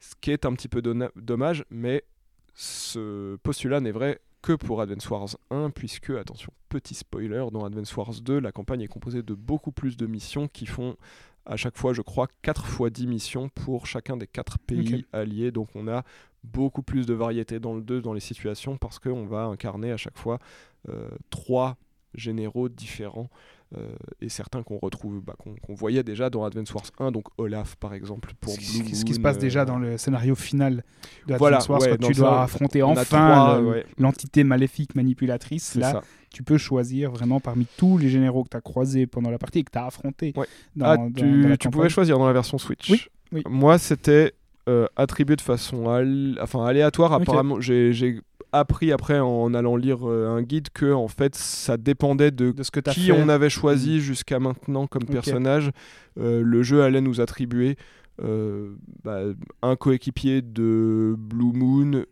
ce qui est un petit peu dommage, mais ce postulat n'est vrai que pour Advance Wars 1, puisque, attention, petit spoiler, dans Advance Wars 2, la campagne est composée de beaucoup plus de missions qui font à chaque fois, je crois, 4 fois 10 missions pour chacun des 4 pays alliés, donc on a beaucoup plus de variété dans le 2, dans les situations, parce qu'on va incarner à chaque fois euh, trois généraux différents euh, et certains qu'on retrouve, bah, qu'on voyait déjà dans Advance Wars 1, donc Olaf par exemple pour ce, Blue qui- ce qui se passe euh, déjà dans le scénario final de Voilà, Advance Wars, ouais, quand tu ça, dois affronter enfin trois, le- ouais, l'entité maléfique manipulatrice. Là, ça. tu peux choisir vraiment parmi tous les généraux que tu as croisés pendant la partie et que tu as. Ouais. Dans, Ah, dans- tu, dans la tu campagne. pouvais choisir dans la version Switch. Oui, oui. Moi, c'était euh, attribué de façon al- enfin, aléatoire. Apparemment, j'ai appris après en allant lire euh, un guide que en fait, ça dépendait de de ce que tu as qui fait. on avait choisi jusqu'à maintenant comme personnage. Euh, le jeu allait nous attribuer euh, bah, un coéquipier de Blue Moon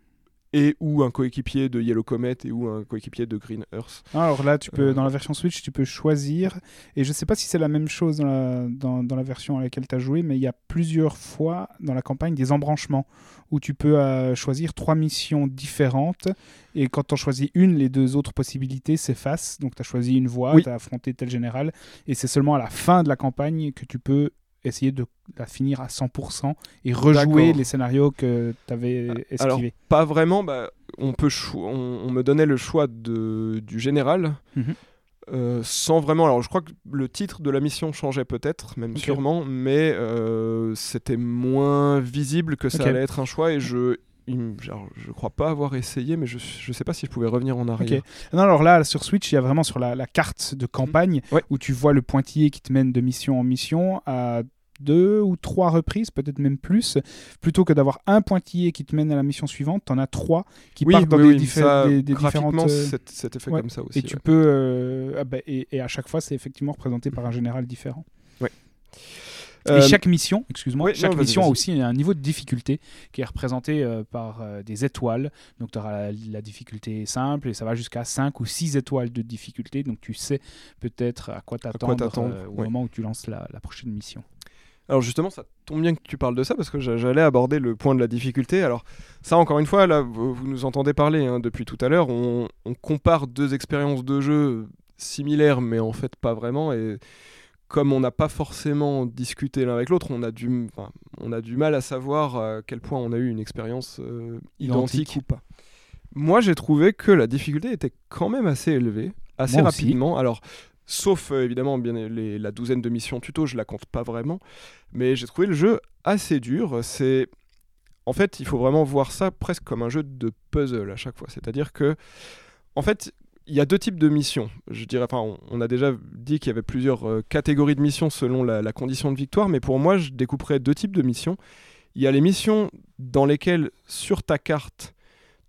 et ou un coéquipier de Yellow Comet et ou un coéquipier de Green Earth. Alors là, tu peux, Euh. dans la version Switch, tu peux choisir. Et je sais pas si c'est la même chose dans la, dans, dans la version à laquelle tu as joué, mais il y a plusieurs fois dans la campagne des embranchements où tu peux euh, choisir trois missions différentes. Et quand tu en choisis une, les deux autres possibilités s'effacent. Donc tu as choisi une voie, Oui. tu as affronté tel général. Et c'est seulement à la fin de la campagne que tu peux essayer de la finir à 100% et rejouer les scénarios que tu avais Alors, esquivés. pas vraiment. Bah, on, peut on, on me donnait le choix de, du général. Mhm. euh, sans vraiment. Alors, je crois que le titre de la mission changeait peut-être, même sûrement, mais euh, c'était moins visible que ça Ok. allait être un choix. Et je, il me- genre, je crois pas avoir essayé, mais je, je sais pas si je pouvais revenir en arrière. Non, alors là, sur Switch, il y a vraiment sur la, la carte de campagne Ouais. où tu vois le pointillé qui te mène de mission en mission à deux ou trois reprises, peut-être même plus. Plutôt que d'avoir un pointillé qui te mène à la mission suivante, tu en as trois qui Oui, partent dans oui, des, diffé- ça, des- des graphiquement, différentes. euh, ouais. comme ça aussi. et tu ouais. peux. euh, ah bah, et, et à chaque fois, c'est effectivement représenté par un général différent. Euh, Et chaque mission, excuse-moi, ouais, chaque non, mission a aussi un niveau de difficulté qui est représenté euh, par euh, des étoiles. Donc tu auras la, la difficulté simple et ça va jusqu'à 5 ou 6 étoiles de difficulté. Donc tu sais peut-être à quoi t'attendre euh, au ouais. moment où tu lances la, la prochaine mission. Alors justement, ça tombe bien que tu parles de ça parce que j'a- j'allais aborder le point de la difficulté. Alors ça, encore une fois, là, vous, nous entendez parler hein, depuis tout à l'heure. On, on compare deux expériences de jeu similaires, mais en fait pas vraiment. Et comme on n'a pas forcément discuté l'un avec l'autre, on, a du- enfin, on a du mal à savoir à quel point on a eu une expérience euh, identique, Identique. ou pas. Moi, j'ai trouvé que la difficulté était quand même assez élevée, assez Moi aussi. rapidement. Alors, sauf euh, évidemment bien la douzaine de missions tuto, je la compte pas vraiment, mais j'ai trouvé le jeu assez dur. C'est en fait, il faut vraiment voir ça presque comme un jeu de puzzle à chaque fois. C'est-à-dire que, en fait, il y a deux types de missions. Je dirais, enfin, on, a déjà dit qu'il y avait plusieurs euh, catégories de missions selon la condition de victoire, mais pour moi, je découperais deux types de missions. Il y a les missions dans lesquelles, sur ta carte,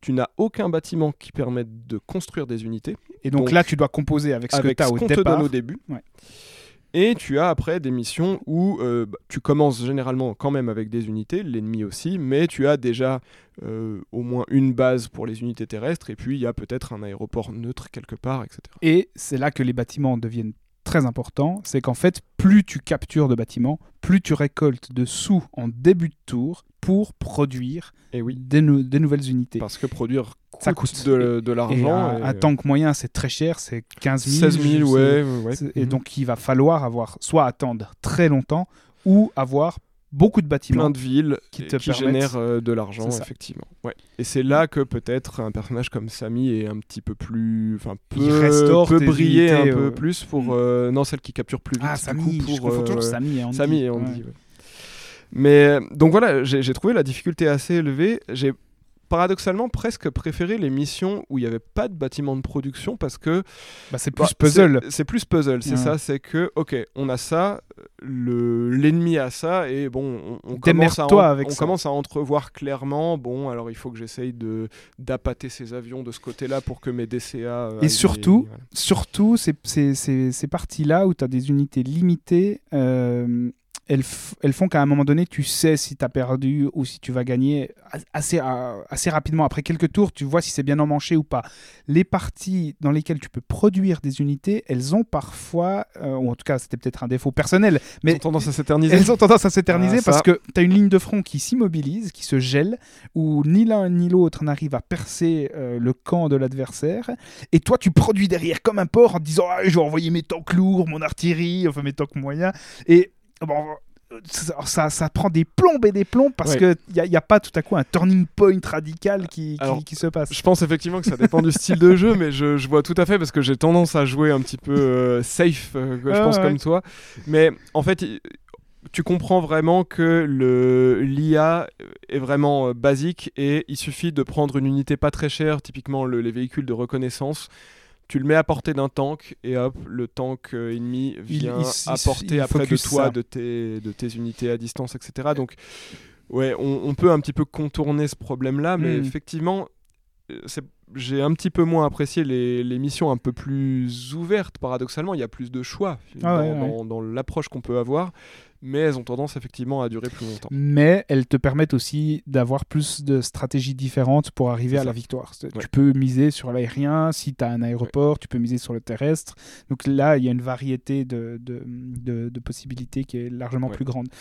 tu n'as aucun bâtiment qui permette de construire des unités Et donc, Donc, là, tu dois composer avec ce avec que tu as au te donne au début. Ouais. Et tu as après des missions où euh, bah, tu commences généralement quand même avec des unités, l'ennemi aussi, mais tu as déjà euh, au moins une base pour les unités terrestres, et puis il y a peut-être un aéroport neutre quelque part, etc. Et c'est là que les bâtiments deviennent très importants. C'est qu'en fait, plus tu captures de bâtiments, plus tu récoltes de sous en début de tour pour produire Et oui, des, nou- des nouvelles unités. parce que produire coûte, Ça coûte. de, l'argent. un, et, un tank moyen, c'est très cher, c'est 15 000. 16 000, je sais- ouais, Et Mhm. donc, il va falloir avoir soit attendre très longtemps ou avoir beaucoup de bâtiments. plein de villes qui te qui génèrent euh, de l'argent, effectivement. Ouais. Et c'est là que peut-être un personnage comme Samy est un petit peu plus. Enfin, Il peut, restaure peut briller unités, un peu euh, plus pour. mm. euh, non, celle qui capture plus vite. Ah, Samy, coup, je pour, toujours euh, Samy et Andy. Samy et. Andy. ouais. Mais donc voilà, j'ai trouvé la difficulté assez élevée. J'ai paradoxalement presque préféré les missions où il n'y avait pas de bâtiment de production parce que Bah, c'est bah, plus puzzle. c'est- plus puzzle, c'est ça. C'est que, ok, on a ça, le l'ennemi a ça, et bon, on, on commence, à, Démerde-toi en- avec on ça. commence à entrevoir clairement. Bon, alors il faut que j'essaye de d'appâter ces avions de ce côté-là pour que mes DCA. euh, aillent- surtout, voilà. Surtout, ces, ces, ces, ces parties-là où tu as des unités limitées, euh, elles, elles font qu'à un moment donné, tu sais si tu as perdu ou si tu vas gagner assez, a- assez rapidement. Après quelques tours, tu vois si c'est bien emmanché ou pas. Les parties dans lesquelles tu peux produire des unités, elles ont parfois, euh, ou en tout cas, c'était peut-être un défaut personnel, mais ont tendance à s'éterniser. elles ont tendance à s'éterniser Ah, parce que tu as une ligne de front qui s'immobilise, qui se gèle, où ni l'un ni l'autre n'arrive à percer euh, le camp de l'adversaire. Et toi, tu produis derrière comme un porc en te disant ah, Je vais envoyer mes tanks lourds, mon artillerie, enfin mes tanks moyens. Et bon, ça, ça, prend des plombes et des plombes parce Ouais. qu'il n'y a, pas tout à coup un turning point radical qui, qui- Alors, qui se passe. Je pense effectivement que ça dépend du style de jeu, mais je, je vois tout à fait parce que j'ai tendance à jouer un petit peu euh, safe, euh, je Ah, pense ouais. comme toi. Mais en fait, tu comprends vraiment que le l'IA est vraiment euh, basique et il suffit de prendre une unité pas très chère, typiquement le- les véhicules de reconnaissance. Tu le mets à portée d'un tank et hop, le tank euh, ennemi vient à portée après de toi, ça. de tes, de tes unités à distance, etc. Donc, ouais, on, on peut un petit peu contourner ce problème-là, mais Mm. effectivement, euh, c'est- j'ai un petit peu moins apprécié les, les missions un peu plus ouvertes, paradoxalement. Il y a plus de choix Ah dans, ouais, ouais. dans- dans l'approche qu'on peut avoir, mais elles ont tendance effectivement à durer plus longtemps. mais elles te permettent aussi d'avoir plus de stratégies différentes pour arriver à la victoire. Ouais. Tu peux miser sur l'aérien, si tu as un aéroport, tu peux miser sur le terrestre. Donc là, il y a une variété de, de, de- de possibilités qui est largement Ouais. plus grande. et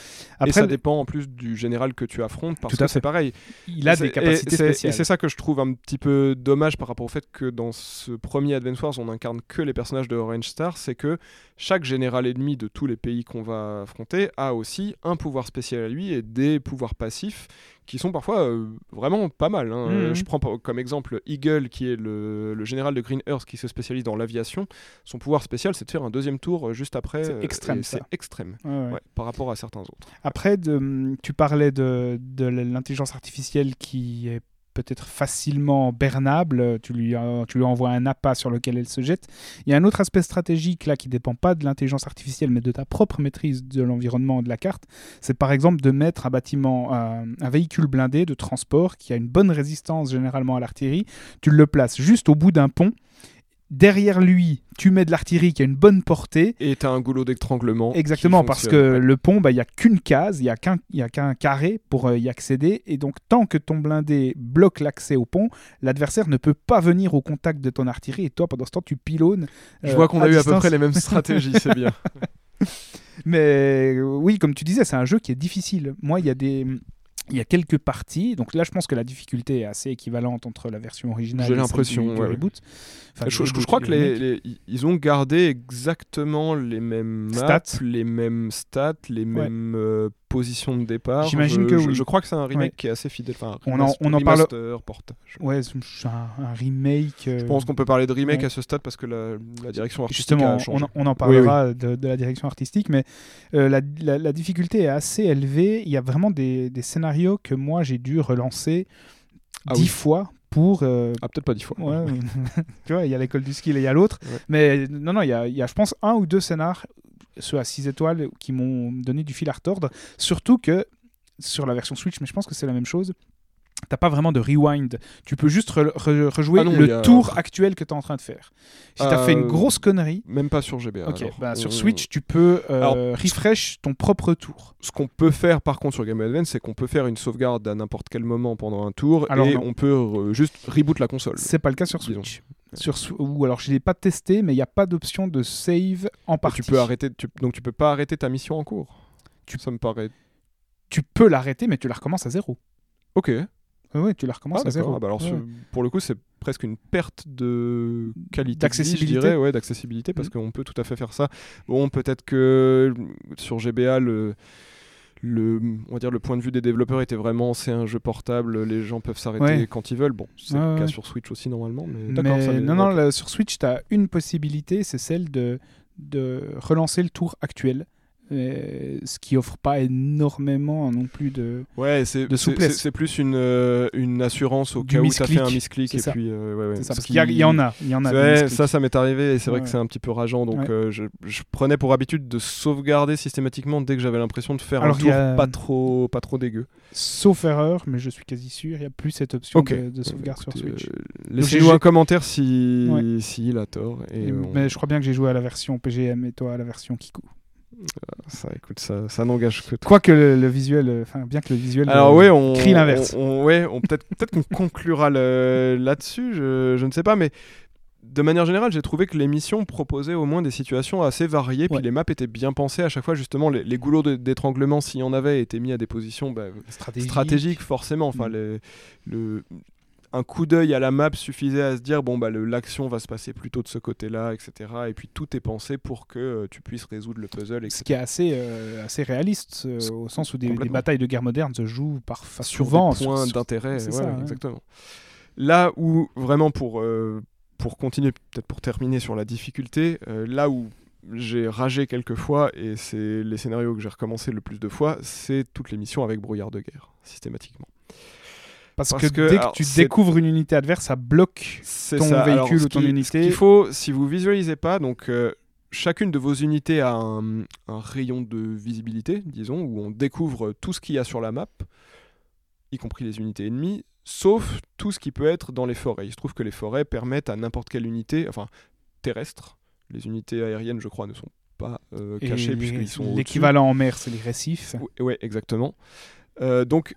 Après, ça dépend en plus du général que tu affrontes, parce Tout à que c'est pareil. il a des capacités et c'est- Et spéciales. c'est ça que je trouve un petit peu dommage par rapport au fait que dans ce premier Advance Wars, on incarne que les personnages de Orange Star, c'est que chaque général ennemi de tous les pays qu'on va affronter a aussi un pouvoir spécial à lui et des pouvoirs passifs qui sont parfois euh, vraiment pas mal. hein. Mhm. Je prends comme exemple Eagle, qui est le, le général de Green Earth qui se spécialise dans l'aviation. Son pouvoir spécial, c'est de faire un deuxième tour euh, juste après. C'est euh, extrême. C'est extrême Ouais, ouais. ouais, par rapport à certains autres. Après, de- tu parlais de, de l'intelligence artificielle qui est peut-être facilement bernable, tu lui, euh, tu lui envoies un appât sur lequel elle se jette. Il y a un autre aspect stratégique là qui dépend pas de l'intelligence artificielle mais de ta propre maîtrise de l'environnement de la carte. C'est par exemple de mettre un bâtiment, un, un véhicule blindé de transport qui a une bonne résistance généralement à l'artillerie. Tu le places juste au bout d'un pont. Derrière lui, tu mets de l'artillerie qui a une bonne portée. Et tu as un goulot d'étranglement. Exactement, parce que ouais. le pont, bah, il n'y a qu'une case, il n'y a qu'un carré pour euh, y accéder. Et donc, tant que ton blindé bloque l'accès au pont, l'adversaire ne peut pas venir au contact de ton artillerie. Et toi, pendant ce temps, tu pilonnes. Je euh, vois qu'on a eu à peu près les mêmes stratégies, c'est bien. Mais euh, oui, comme tu disais, c'est un jeu qui est difficile. Moi, il y a des. Il y a quelques parties, donc là je pense que la difficulté est assez équivalente entre la version originale J'ai l'impression, ouais. reboot. Enfin, je, je- crois que les, ils ont gardé exactement les mêmes maps, Stats. les mêmes stats, les mêmes euh, de départ. J'imagine que je, oui. je crois que c'est un remake Ouais. qui est assez fidèle. Enfin, On en- on en parle- portage. Ouais, c'est un, un remake. euh, Je pense qu'on peut parler de remake ouais. à ce stade parce que la, la direction artistique Justement, a on, changé. en- on en parlera De, de la direction artistique, mais euh, la, la- la difficulté est assez élevée. Il y a vraiment des, des scénarios que moi j'ai dû relancer Ah dix fois pour. euh, Ah, peut-être pas dix fois. ouais, tu vois, il y a l'école du skill et il y a l'autre. Ouais. Mais non, non, il y a, y a, je pense, un ou deux scénars, ceux à 6 étoiles, qui m'ont donné du fil à retordre. Surtout que sur la version Switch, mais je pense que c'est la même chose. T'as pas vraiment de rewind. Tu peux juste re- re- rejouer Ah non, le a- tour actuel que tu es en train de faire. Si tu as fait une Euh, grosse connerie, Même pas sur GBA. bah, sur On- Switch, tu peux euh, Alors, refresh ton propre tour. Ce qu'on peut faire par contre sur Game Advance, c'est qu'on peut faire une sauvegarde à n'importe quel moment pendant un tour Alors et non. on peut euh, juste reboot la console. C'est pas le cas sur disons. Sur, ou alors je l'ai pas testé, mais il n'y a pas d'option de save en Et partie. tu peux arrêter, tu- donc tu peux pas arrêter ta mission en cours. Tu- Ça me paraît. Tu peux l'arrêter, mais tu la recommences à zéro. Ok. Oui, tu la recommences Ah, à zéro. Ah, bah alors, Ouais. pour le coup, c'est presque une perte de qualité, D'accessibilité. je dirais, ouais, d'accessibilité, parce Mhm. qu'on peut tout à fait faire ça. Bon, peut-être que sur GBA, le, le, on va dire le point de vue des développeurs était vraiment, c'est un jeu portable, les gens peuvent s'arrêter Ouais. quand ils veulent. Bon, c'est Ouais, le cas sur Switch aussi normalement, mais ça non, non, là, sur Switch, tu as une possibilité, c'est celle de, de relancer le tour actuel. Euh, ce qui offre pas énormément non plus de. Ouais, c'est de souplesse. c'est- plus une, euh, une assurance au Du cas où as fait un c'est et ça. puis euh, ouais, ouais. Ça, parce qu'il y, il en a. Il y en a. Ouais, ça, ça m'est arrivé et c'est vrai que c'est un petit peu rageant. Donc euh, je, je prenais pour habitude de sauvegarder systématiquement dès que j'avais l'impression de faire Alors, un il tour a- pas trop pas trop dégueu. Sauf erreur, mais je suis quasi sûr, il n'y a plus cette option de, de sauvegarde Écoutez, sur Switch. Laissez-nous un commentaire si Ouais. s'il a tort. Et Et- on- Mais je crois bien que j'ai joué à la version PGM et toi à la version Kiku. Ça, écoute, ça, ça n'engage que toi. Quoique le, le visuel, euh, enfin bien que le visuel. Alors euh, ouais, on crie l'inverse. on- on- ouais, on peut-être peut-être qu'on conclura le- là-dessus. Je, je ne sais pas, mais de manière générale, j'ai trouvé que l'émission proposait au moins des situations assez variées, puis les maps étaient bien pensées à chaque fois. Justement, les, les goulots de- d'étranglement, s'il y en avait, étaient mis à des positions bah, stratégique. stratégiques forcément. Enfin, Mm. les- le un coup d'œil à la map suffisait à se dire bon bah l'action va se passer plutôt de ce côté-là, etc. Et puis tout est pensé pour que euh, tu puisses résoudre le puzzle, etc. Ce qui est assez, euh, assez réaliste, euh, au sens où des, batailles de guerre moderne se jouent parfois sur souvent des points sur- d'intérêt. ouais, ouais, exactement. Là où vraiment pour pour continuer, peut-être pour terminer sur la difficulté, là où j'ai ragé quelques fois et c'est les scénarios que j'ai recommencé le plus de fois, c'est toutes les missions avec brouillard de guerre systématiquement. Parce, parce que, que, dès alors, que tu découvres une unité adverse, ça bloque. Ton ça. Véhicule ou ton qui- unité. Ce qu'il faut, si vous visualisez pas, donc euh, chacune de vos unités a un, un rayon de visibilité, disons, où on découvre tout ce qu'il y a sur la map, y compris les unités ennemies, sauf tout ce qui peut être dans les forêts. Il se trouve que les forêts permettent à n'importe quelle unité, enfin terrestre, les unités aériennes, je crois, ne sont pas euh, cachées puisqu'ils sont au-dessus. L'équivalent en mer, c'est les récifs. Ouais, ouais, exactement. Euh, donc,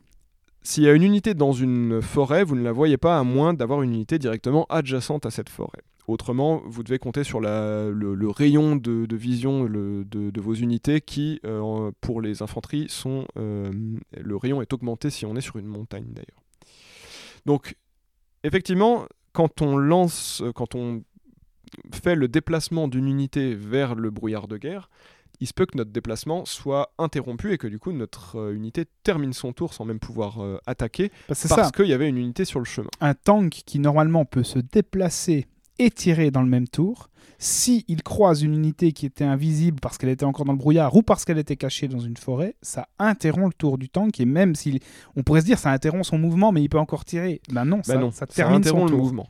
s'il y a une unité dans une forêt, vous ne la voyez pas à moins d'avoir une unité directement adjacente à cette forêt. Autrement, vous devez compter sur le, rayon de, vision de, vos unités qui, euh, pour les infanteries, sont, euh, le rayon est augmenté si on est sur une montagne d'ailleurs. Donc, effectivement, quand on lance, quand on fait le déplacement d'une unité vers le brouillard de guerre, il se peut que notre déplacement soit interrompu et que du coup notre euh, unité termine son tour sans même pouvoir euh, attaquer Bah, parce qu'il y avait une unité sur le chemin. Un tank qui normalement peut se déplacer et tirer dans le même tour, si il croise une unité qui était invisible parce qu'elle était encore dans le brouillard ou parce qu'elle était cachée dans une forêt, ça interrompt le tour du tank et même si on pourrait se dire ça interrompt son mouvement mais il peut encore tirer. Ben non, Bah ça, non, ça ça termine son le mouvement.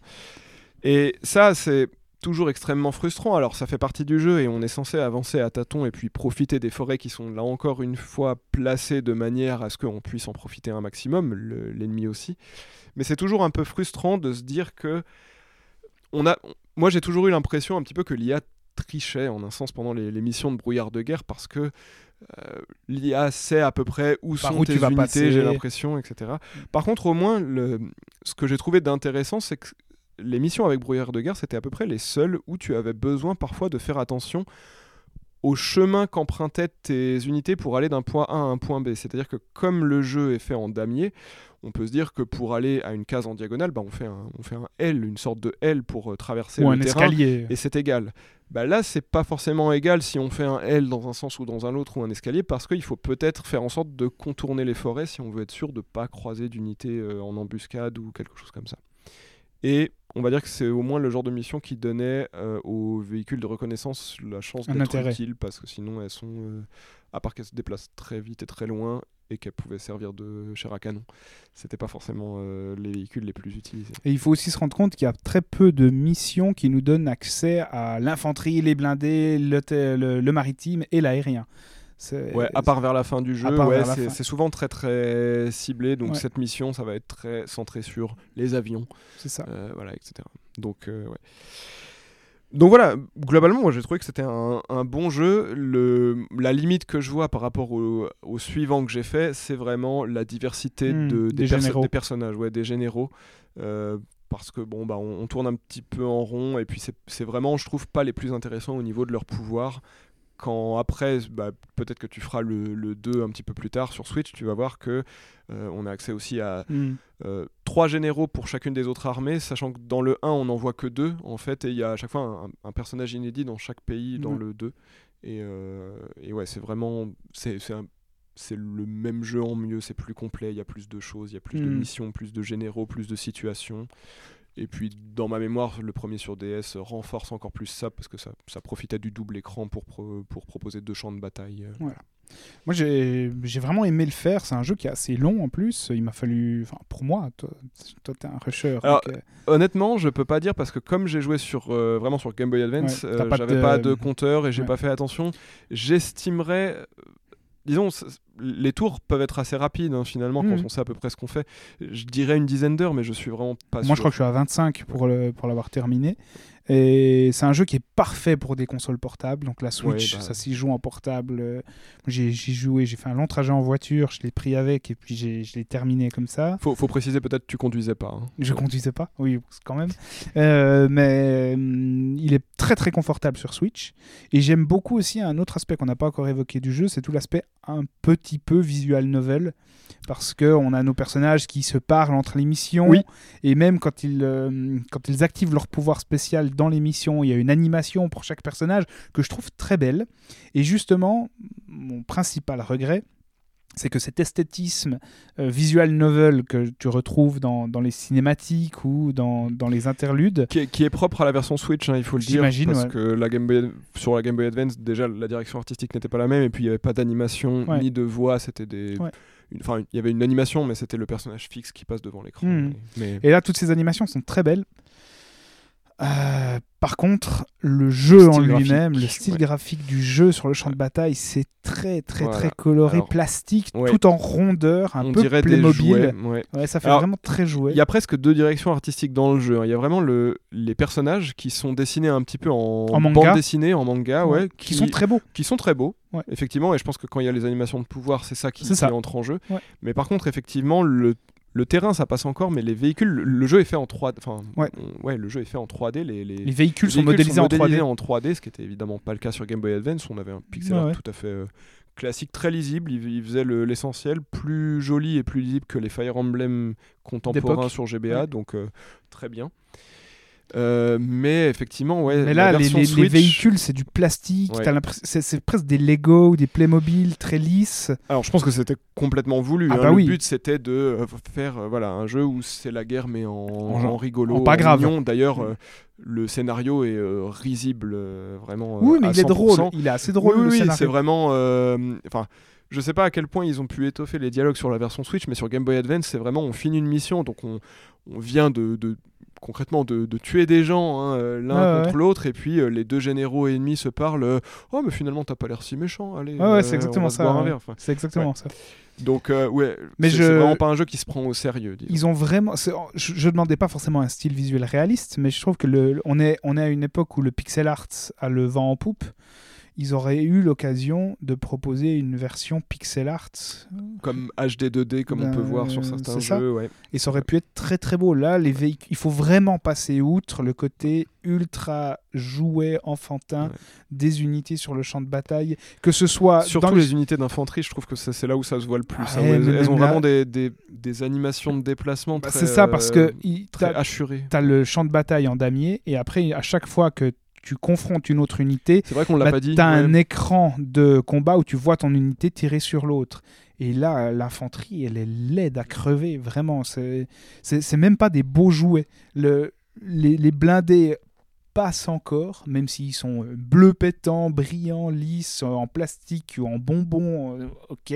Et ça, c'est toujours extrêmement frustrant. Alors, ça fait partie du jeu et on est censé avancer à tâtons et puis profiter des forêts qui sont là encore une fois placées de manière à ce qu'on puisse en profiter un maximum, le- l'ennemi aussi. Mais c'est toujours un peu frustrant de se dire que on a. Moi, j'ai toujours eu l'impression un petit peu que l'IA trichait en un sens pendant les, les missions de brouillard de guerre parce que euh, l'IA sait à peu près où Par sont où tes tu vas unités, j'ai l'impression, etc. Par contre, au moins, le, ce que j'ai trouvé d'intéressant, c'est que les missions avec brouillard de guerre, c'était à peu près les seules où tu avais besoin parfois de faire attention au chemin qu'empruntaient tes unités pour aller d'un point A à un point B. C'est-à-dire que comme le jeu est fait en damier, on peut se dire que pour aller à une case en diagonale, bah, on, fait un, on fait un L, une sorte de L pour euh, traverser Ou le un terrain escalier. et c'est égal. Bah là, c'est pas forcément égal si on fait un L dans un sens ou dans un autre ou un escalier, parce qu'il faut peut-être faire en sorte de contourner les forêts si on veut être sûr de pas croiser d'unités euh, en embuscade ou quelque chose comme ça. Et on va dire que c'est au moins le genre de mission qui donnait euh, aux véhicules de reconnaissance la chance d'être utiles, parce que sinon elles sont, euh, à part qu'elles se déplacent très vite et très loin, et qu'elles pouvaient servir de chair à canon, c'était pas forcément euh, les véhicules les plus utilisés. Et il faut aussi se rendre compte qu'il y a très peu de missions qui nous donnent accès à l'infanterie, les blindés, le, te- le- le maritime et l'aérien. Ouais, à part vers la fin du jeu, ouais, c'est souvent très très ciblé. Donc Ouais. cette mission, ça va être très centré sur les avions, c'est ça. euh, voilà, etc. Donc euh, ouais. Donc voilà, globalement, moi j'ai trouvé que c'était un, un bon jeu. Le, la limite que je vois par rapport au, au suivant que j'ai fait, c'est vraiment la diversité Hmm, de, des des, perso- généraux. des personnages, ouais, des généraux. Euh, parce que bon, bah, on, on tourne un petit peu en rond et puis c'est- c'est vraiment, je trouve, pas les plus intéressants au niveau de leur pouvoir. Quand après, bah, peut-être que tu feras le, le 2 un petit peu plus tard sur Switch, tu vas voir que euh, on a accès aussi à Hmm. euh, trois généraux pour chacune des autres armées, sachant que dans le 1, on n'en voit que deux, en fait, et il y a à chaque fois un, un personnage inédit dans chaque pays dans Ouais. le 2. Et, euh, et ouais, c'est vraiment. C'est le même jeu en mieux, c'est plus complet, il y a plus de choses, il y a plus de Mm. missions, plus de généraux, plus de situations. Et puis, dans ma mémoire, le premier sur DS renforce encore plus ça, parce que ça, ça profitait du double écran pour, pro- pour proposer deux champs de bataille. euh. Moi, j'ai j'ai vraiment aimé le faire. C'est un jeu qui est assez long en plus. Il m'a fallu. Enfin, pour moi, toi, t'es un rusher. Alors, donc, euh, Honnêtement, je peux pas dire parce que comme j'ai joué sur euh, vraiment sur Game Boy Advance, Ouais, euh, j'avais de- pas de compteur et j'ai Ouais. pas fait attention. J'estimerais, disons, les tours peuvent être assez rapides hein, finalement quand on sait à peu près ce qu'on fait. Je dirais une dizaine d'heures, mais je suis vraiment pas sûr. moi, je crois que je suis à 25 pour le- pour l'avoir terminé. Et c'est un jeu qui est parfait pour des consoles portables. Donc la Switch, Ouais, bah. ça s'y joue en portable. Euh, J'ai joué, j'ai fait un long trajet en voiture, je l'ai pris avec et puis je l'ai terminé comme ça. Faut, faut préciser peut-être que tu conduisais pas. hein. Je conduisais pas, oui, quand même. Euh, mais hum, il est très très confortable sur Switch. Et j'aime beaucoup aussi un autre aspect qu'on n'a pas encore évoqué du jeu, c'est tout l'aspect un petit peu visual novel. Parce qu'on a nos personnages qui se parlent entre les missions. Oui. Et même quand ils, euh, quand ils activent leur pouvoir spécial dans les missions, il y a une animation pour chaque personnage que je trouve très belle. Et justement, mon principal regret, c'est que cet esthétisme euh, visual novel que tu retrouves dans, dans les cinématiques ou dans, dans les interludes, Qui est, qui est propre à la version Switch, hein, il faut le dire. J'imagine, Parce ouais. que la Game Boy, sur la Game Boy Advance, déjà, la direction artistique n'était pas la même, et puis il n'y avait pas d'animation Ouais. ni de voix, c'était des. Ouais. Enfin, il y avait une animation, mais c'était le personnage fixe qui passe devant l'écran. Mais- Et là, toutes ces animations sont très belles. Euh, par contre, le jeu en lui-même, le style ouais. graphique du jeu sur le champ de bataille, c'est très très Voilà. très coloré, Alors, plastique, ouais. tout en rondeur, un on peu dirait des Playmobil. jouets. ouais. Ouais, ça fait Alors, vraiment très jouet. Il y a presque deux directions artistiques dans le jeu. hein. Il y a vraiment le, les personnages qui sont dessinés un petit peu en, En manga. bande dessinée, en manga, ouais, qui sont très beaux. qui sont très beaux, Ouais. effectivement, et je pense que quand il y a les animations de pouvoir, c'est ça qui, C'est qui ça. entre en jeu. Ouais. Mais par contre, effectivement, le, le terrain, ça passe encore, mais les véhicules, le, jeu est fait en 3D. Enfin, Ouais. ouais, le jeu est fait en 3D. Les, les- Les véhicules les sont modélisés en 3D. en 3D, ce qui était évidemment pas le cas sur Game Boy Advance. On avait un pixel Ouais, art ouais. tout à fait euh, classique, très lisible. Il, il faisait le- l'essentiel, plus joli et plus lisible que les Fire Emblem contemporains sur GBA, donc euh, très bien. Euh, mais effectivement, ouais. Mais la là, les, version les- les Switch- véhicules, c'est du plastique. Ouais. C'est presque des Lego ou des Playmobil très lisses. Alors, je pense que c'était complètement voulu. Ah hein. bah le oui. but, c'était de euh, faire euh, voilà, un jeu où c'est la guerre, mais en, en, rigolo. en pas grave. mignon. D'ailleurs, euh, le scénario est risible, vraiment. oui, mais à il est drôle. 100%. Il est assez drôle oui, le oui, c'est vraiment. Enfin. je sais pas à quel point ils ont pu étoffer les dialogues sur la version Switch, mais sur Game Boy Advance, c'est vraiment on finit une mission, donc on, on vient de, de- concrètement de, de tuer des gens hein, euh, l'un contre ouais. l'autre, et puis euh, les deux généraux ennemis se parlent. euh, oh, mais finalement t'as pas l'air si méchant. Allez, ouais, c'est exactement on va se ça, ouais. Enfin, C'est exactement ça. donc ouais, Mais c'est je- c'est vraiment pas un jeu qui se prend au sérieux. disons. Ils ont vraiment. c'est- Je, je demandais pas forcément un style visuel réaliste, mais je trouve que le, on est on est à une époque où le pixel art a le vent en poupe. Ils auraient eu l'occasion de proposer une version pixel art Comme HD 2D, comme on peut Ben, voir sur certains jeux. Ouais. et ça aurait pu être très très beau. Là, les véhicules, il faut vraiment passer outre le côté ultra jouet enfantin Ouais. des unités sur le champ de bataille, que ce soit Surtout dans les unités d'infanterie, je trouve que c'est là où ça se voit le plus. Ah hein, elles, ont là- vraiment des, des, des animations de déplacement. Bah, très, c'est ça parce que t'as hachurées. as le champ de bataille en damier et après à chaque fois que tu confrontes une autre unité, C'est vrai qu'on l'a bah, pas dit. t'as ouais. un écran de combat où tu vois ton unité tirer sur l'autre. Et là, l'infanterie, elle est laide à crever, vraiment. C'est c'est c'est même pas des beaux jouets. Le, les, les blindés encore, même s'ils sont euh, bleus pétants, brillants, lisses, en plastique ou en bonbons, euh, ok.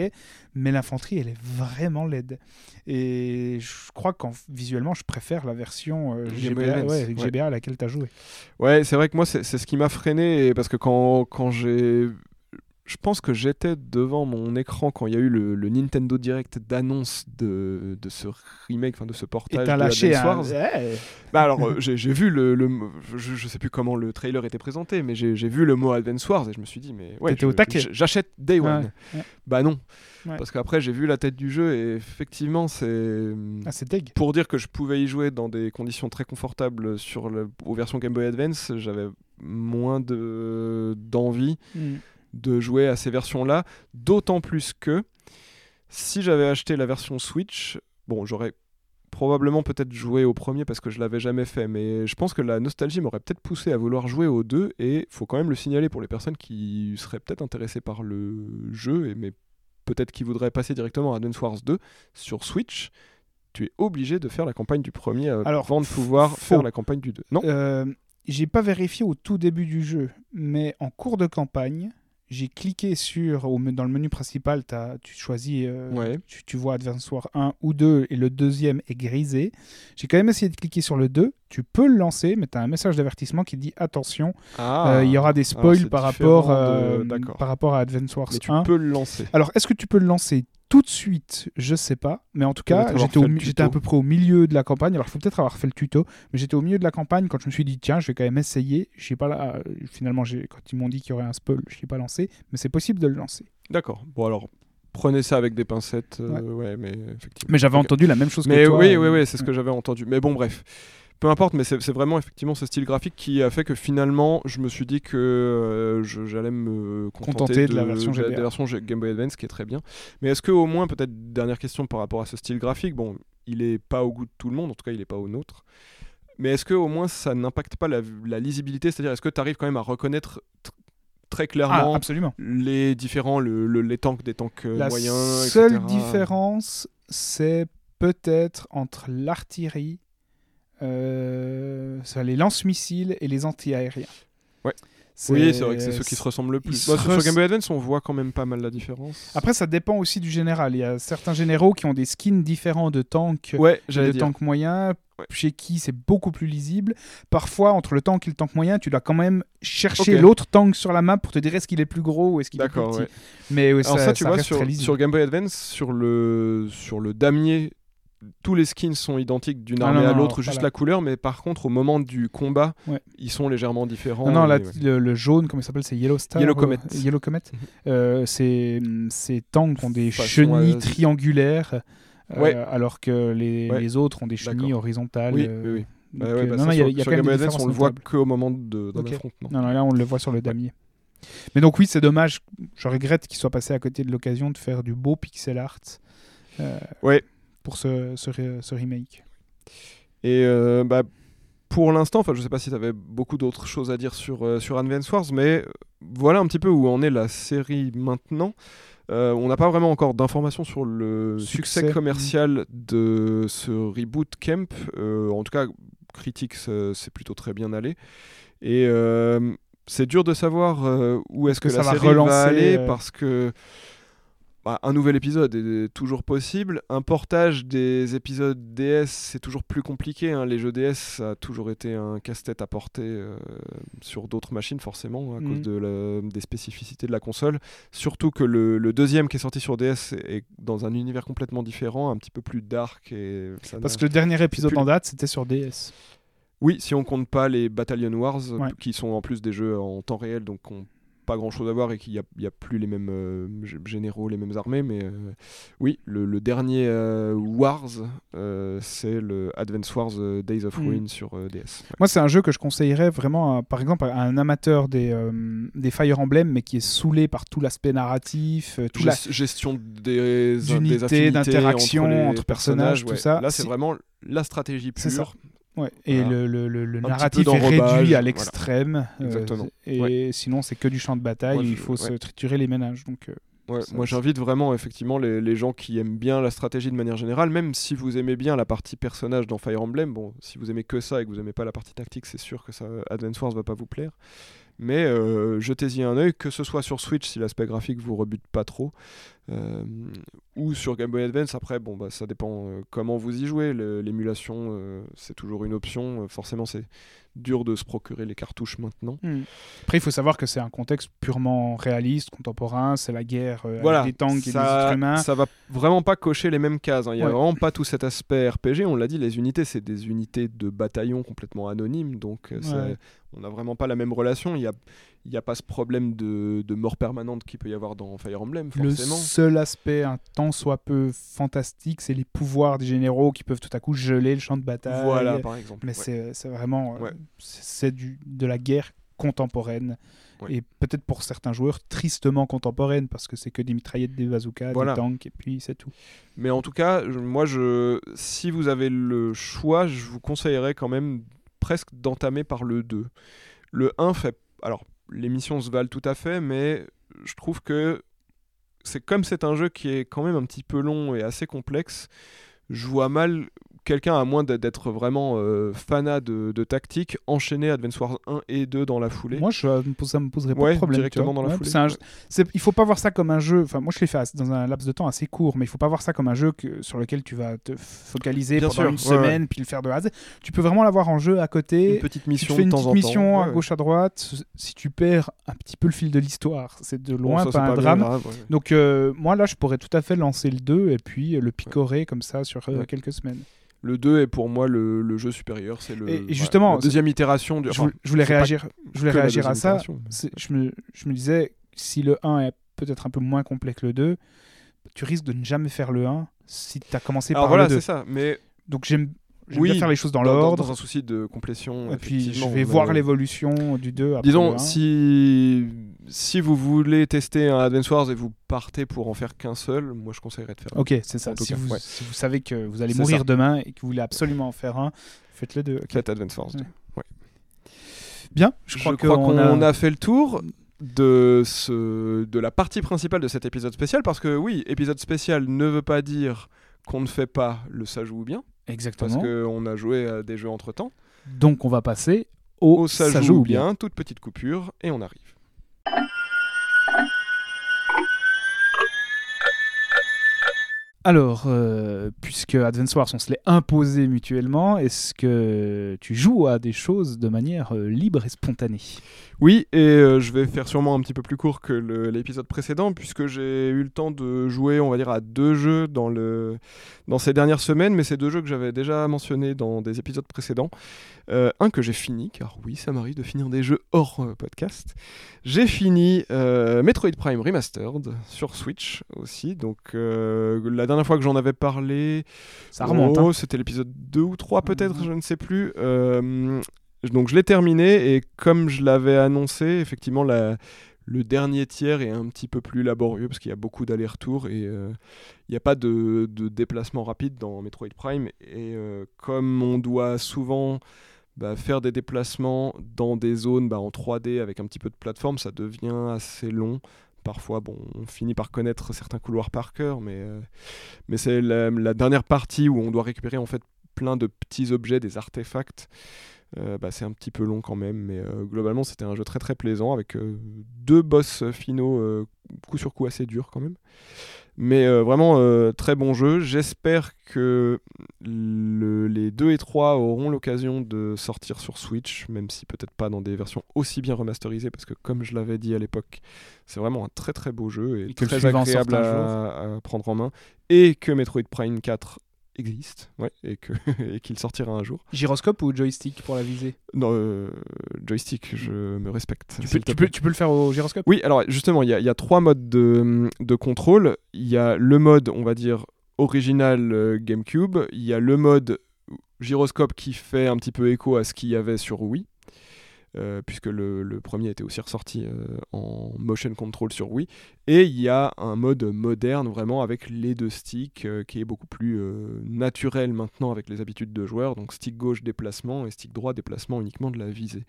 Mais l'infanterie, elle est vraiment laide. Et je crois qu'en visuellement, je préfère la version euh, GBA, ouais. GBA à laquelle tu as joué. Ouais, c'est vrai que moi, c'est ce qui m'a freiné parce que quand, quand j'ai. Je pense que j'étais devant mon écran quand il y a eu le, le Nintendo Direct d'annonce de, de ce remake, enfin de ce Et portage t'as de lâché Advance un... Ouais. Bah alors, euh, j'ai vu le, le- je, je sais plus comment le trailer était présenté, mais j'ai vu le mot Advance Wars et je me suis dit, mais ouais, j'achète Day One. Ouais, ouais. Bah non, parce qu'après j'ai vu la tête du jeu et effectivement c'est Ah, c'est deg. pour dire que je pouvais y jouer dans des conditions très confortables sur le, aux versions Game Boy Advance, j'avais moins de d'envie Mm. De jouer à ces versions-là, d'autant plus que si j'avais acheté la version Switch, bon, j'aurais probablement peut-être joué au premier parce que je l'avais jamais fait, mais je pense que la nostalgie m'aurait peut-être poussé à vouloir jouer au 2 et faut quand même le signaler pour les personnes qui seraient peut-être intéressées par le jeu et mais peut-être qui voudraient passer directement à Advance Wars 2 sur Switch. Tu es obligé de faire la campagne du premier euh, Alors, avant de pouvoir faux. faire la campagne du 2. Non? Euh, j'ai pas vérifié au tout début du jeu, mais en cours de campagne, j'ai cliqué sur, dans le menu principal, t'as- tu choisis, euh, Ouais. tu, tu vois Advance War 1 ou 2, et le deuxième est grisé. J'ai quand même essayé de cliquer sur le 2, tu peux le lancer, mais tu as un message d'avertissement qui dit attention, Ah, euh, il y aura des spoils c'est par, rapport, de- euh, par rapport à Advance Wars mais tu 1. peux le lancer. Alors, est-ce que tu peux le lancer tout de suite Je sais pas. Mais en tout cas, j'étais, au à peu près au milieu de la campagne. Alors, il faut peut-être avoir fait le tuto. Mais j'étais au milieu de la campagne quand je me suis dit, tiens, je vais quand même essayer. Je sais pas là. Finalement, j'ai, quand ils m'ont dit qu'il y aurait un spoil, je l'ai pas lancé. Mais c'est possible de le lancer. D'accord. Bon alors, prenez ça avec des pincettes. euh, ouais. mais effectivement. Mais j'avais entendu la même chose Mais que toi. oui, oui, oui, c'est ce que j'avais entendu. Mais bon, bref. Peu importe, mais c'est vraiment effectivement ce style graphique qui a fait que finalement, je me suis dit que euh, j'allais me contenter Contenter de la version de, la Game Boy Advance, qui est très bien. Mais est-ce que au moins, peut-être dernière question par rapport à ce style graphique, bon, il est pas au goût de tout le monde, en tout cas, il est pas au nôtre. Mais est-ce que au moins ça n'impacte pas la, la lisibilité? C'est-à-dire, est-ce que tu arrives quand même à reconnaître tr- très Ah, clairement absolument. les différents, le, le- les tanks des tanks euh, La moyens, seule etc. différence, c'est peut-être entre l'artillerie, ça, les lance-missiles et les anti-aériens. Ouais. Oui, c'est vrai que c'est ceux qui se ressemblent le plus. Bah, sur Game Boy Advance, on voit quand même pas mal la différence. Après, ça dépend aussi du général. Il y a certains généraux qui ont des skins différents de tanks, ouais, de tanks moyens, Ouais. chez qui c'est beaucoup plus lisible. Parfois, entre le tank et le tank moyen, tu dois quand même chercher l'autre tank sur la map pour te dire est-ce qu'il est plus gros ou est-ce qu'il est plus petit. ouais. Mais ouais, Alors ça, tu vois, sur, sur Game Boy Advance, sur le, sur le damier, tous les skins sont identiques d'une Ah armée non, à l'autre, juste voilà. la couleur, mais par contre, au moment du combat, Ouais. ils sont légèrement différents. Non, non, ouais. le, le jaune, comment il s'appelle C'est Yellow Star Yellow euh, Comet. Yellow Comet. Mhm. Euh, ces, ces tanks ont des Façon, chenilles euh, triangulaires, euh, Ouais. alors que les, autres ont des chenilles horizontales. Oui, oui, oui. donc, euh, bah non, non, il y a, y quand même des on le voit qu'au moment de, d'un Ok. affrontement. Non, non, là, on le voit sur le damier. Mais donc, oui, c'est dommage. Je regrette qu'il soit passé à côté de l'occasion de faire du beau pixel art euh, Ouais. Pour ce, ce, re- ce remake. Et euh, bah, pour l'instant, enfin, je sais pas si tu avais beaucoup d'autres choses à dire sur, euh, sur Advance Wars, mais euh, voilà un petit peu où en est la série maintenant. Euh, on n'a pas vraiment encore d'informations sur le succès, Succès. commercial de ce reboot Camp. En tout cas, critique, c'est plutôt très bien allé. Et c'est dur de savoir où est-ce que que, ça la va série relancer, va aller parce que bah, un nouvel épisode est toujours possible. Un portage des épisodes DS, c'est toujours plus compliqué. hein. Les jeux DS, ça a toujours été un casse-tête à porter euh, sur d'autres machines, forcément, à cause de la- des spécificités de la console. Surtout que le, le deuxième qui est sorti sur DS est dans un univers complètement différent, un petit peu plus dark. Et ça Parce que le dernier épisode plus- en date, c'était sur DS. Oui, si on compte pas les Battalion Wars, euh, Ouais. qui sont en plus des jeux en temps réel, donc n'ont pas grand chose à voir et qu'il n'y a, plus les mêmes euh, généraux, les mêmes armées. Mais euh, oui, le, le dernier euh, Wars, c'est le Advance Wars Days of Mm. Ruin sur DS. Moi, c'est un jeu que je conseillerais vraiment, à- par exemple, à un amateur des, des Fire Emblem, mais qui est saoulé par tout l'aspect narratif, euh, tout la, Gest- Gestion des, des affinités d'interaction entre personnages, tout ça. Là, c'est vraiment la stratégie pure. Ouais, et Voilà. le, le, le- le narratif est réduit à l'extrême. euh, Exactement. et sinon, c'est que du champ de bataille Moi, où je- il faut se triturer les ménages. Donc, euh, Ouais, Ça- moi j'invite vraiment effectivement les, les gens qui aiment bien la stratégie de manière générale, même si vous aimez bien la partie personnage dans Fire Emblem, bon, si vous aimez que ça et que vous aimez pas la partie tactique, c'est sûr que ça Advance Wars va pas vous plaire. Mais euh, jetez-y un œil, que ce soit sur Switch si l'aspect graphique vous rebute pas trop, euh, ou sur Game Boy Advance. Après, bon, bah, ça dépend euh, comment vous y jouez. L'émulation, c'est toujours une option. Forcément, c'est dur de se procurer les cartouches maintenant. Hmm. Après, il faut savoir que c'est un contexte purement réaliste, contemporain. C'est la guerre Voilà, avec des tanks et des ça, humains. ça va vraiment pas cocher les mêmes cases. hein. Il y a Ouais. vraiment pas tout cet aspect RPG. On l'a dit, les unités, c'est des unités de bataillon complètement anonymes. Donc, Ouais. On n'a vraiment pas la même relation. Il n'y a, y a pas ce problème de, de mort permanente qu'il peut y avoir dans Fire Emblem, Le forcément. seul aspect un tant soit peu fantastique, c'est les pouvoirs des généraux qui peuvent tout à coup geler le champ de bataille. Voilà, par exemple. Mais ouais. c'est vraiment euh, Ouais. c'est du de la guerre contemporaine Ouais. et peut-être pour certains joueurs tristement contemporaine parce que c'est que des mitraillettes, des bazookas, Voilà. des tanks et puis c'est tout. Mais en tout cas, moi, je, si vous avez le choix, je vous conseillerais quand même presque d'entamer par le 2. Le 1 fait... Alors, les missions se valent tout à fait, mais je trouve que c'est comme c'est un jeu qui est quand même un petit peu long et assez complexe, je vois mal quelqu'un, à moins d'être- vraiment euh, fanat de, de tactique, enchaîner Advance Wars 1 et 2 dans la foulée. Moi, je, ça me poserait pas Ouais, de problème. directement dans la Ouais, foulée. c'est un il faut pas voir ça comme un jeu. Enfin, moi, je l'ai fait dans un laps de temps assez court, mais il faut pas voir ça comme un jeu que, sur lequel tu vas te focaliser Bien pendant sûr, une ouais, semaine puis le faire de A à Z. Tu peux vraiment l'avoir en jeu à côté. Une petite mission te fais une de temps petite en mission temps. à gauche à droite. Si tu perds un petit peu le fil de l'histoire, c'est de Bon, loin ça, pas un drame. grave, ouais. Donc euh, moi là, je pourrais tout à fait lancer le 2 et puis euh, le picorer comme ça sur euh, Ouais. quelques semaines. Le 2 est pour moi le, le jeu supérieur. C'est le Et- et voilà, justement, la deuxième itération du. Enfin, je voulais réagir, je voulais réagir à ça. Je me, je me disais, si le 1 est peut-être un peu moins complet que le 2, tu risques de ne jamais faire le 1 si tu as commencé Alors par voilà, le 2. c'est ça. Mais Donc j'aime Oui, bien faire les choses dans, dans, l'ordre. dans un souci de complétion. Et puis je vais voir l'évolution du 2 après Disons, le 1. si, si vous voulez tester un Advance Wars et vous partez pour en faire qu'un seul, moi je conseillerais de faire. Ok, c'est ça. Si vous, ouais. si vous savez que vous allez mourir ça. demain et que vous voulez absolument en faire un, faites le 2. ok. Faites Advance Wars 2. Ouais. Bien, je crois crois, qu'on a... a... fait le tour de, ce, de la partie principale de cet épisode spécial parce que oui, épisode spécial ne veut pas dire qu'on ne fait pas le ça joue bien parce Exactement. qu'on a joué à des jeux entre temps. Donc on va passer au, Au ça, ça joue, joue bien, toute petite coupure et on arrive. Alors, euh, puisque Advance Wars, on se l'est imposé mutuellement, est-ce que tu joues à des choses de manière euh, libre et spontanée? Oui, et euh, je vais faire sûrement un petit peu plus court que l'épisode précédent, puisque j'ai eu le temps de jouer, on va dire, à deux jeux dans, ces dernières semaines, mais c'est deux jeux que j'avais déjà mentionnés dans des épisodes précédents. Un que j'ai fini, car oui, ça m'arrive de finir des jeux hors podcast. J'ai fini Metroid Prime Remastered sur Switch aussi, donc la dernière fois que j'en avais parlé, Ça remonte. Oh, hein. C'était l'épisode 2 ou 3 peut-être, Mhm. je ne sais plus. Euh, donc je l'ai terminé et comme je l'avais annoncé, effectivement la- le dernier tiers est un petit peu plus laborieux parce qu'il y a beaucoup d'allers-retours et euh, il n'y a pas de, de déplacement rapide dans Metroid Prime. Et euh, comme on doit souvent bah, faire des déplacements dans des zones bah, en 3D avec un petit peu de plateforme, ça devient assez long. Parfois, bon, on finit par connaître certains couloirs par cœur, mais, euh, mais c'est la, dernière partie où on doit récupérer en fait plein de petits objets, des artefacts. Euh, bah, c'est un petit peu long quand même, mais euh, globalement c'était un jeu très très plaisant avec deux boss finaux coup sur coup assez durs quand même. Mais euh, vraiment euh, très bon jeu. J'espère que le- les 2 et 3 auront l'occasion de sortir sur Switch, même si peut-être pas dans des versions aussi bien remasterisées, parce que comme je l'avais dit à l'époque, c'est vraiment un très très beau jeu et, très agréable à, à prendre en main. Et que Metroid Prime 4 existe, ouais, et qu'il sortira un jour. Gyroscope ou joystick pour la visée? Non, euh, joystick, je me respecte. tu peux, tu, peux, tu peux le faire au gyroscope? Oui, alors justement, il y, a- il y a trois modes de, de contrôle. Il y a le mode, on va dire, original euh, GameCube. Il y a le mode gyroscope qui fait un petit peu écho à ce qu'il y avait sur Wii. Euh, puisque le, le premier était aussi ressorti euh, en motion control sur Wii. Et il y a un mode moderne, vraiment avec les deux sticks, euh, qui est beaucoup plus naturel maintenant avec les habitudes de joueurs. Donc stick gauche déplacement et stick droit déplacement uniquement de la visée.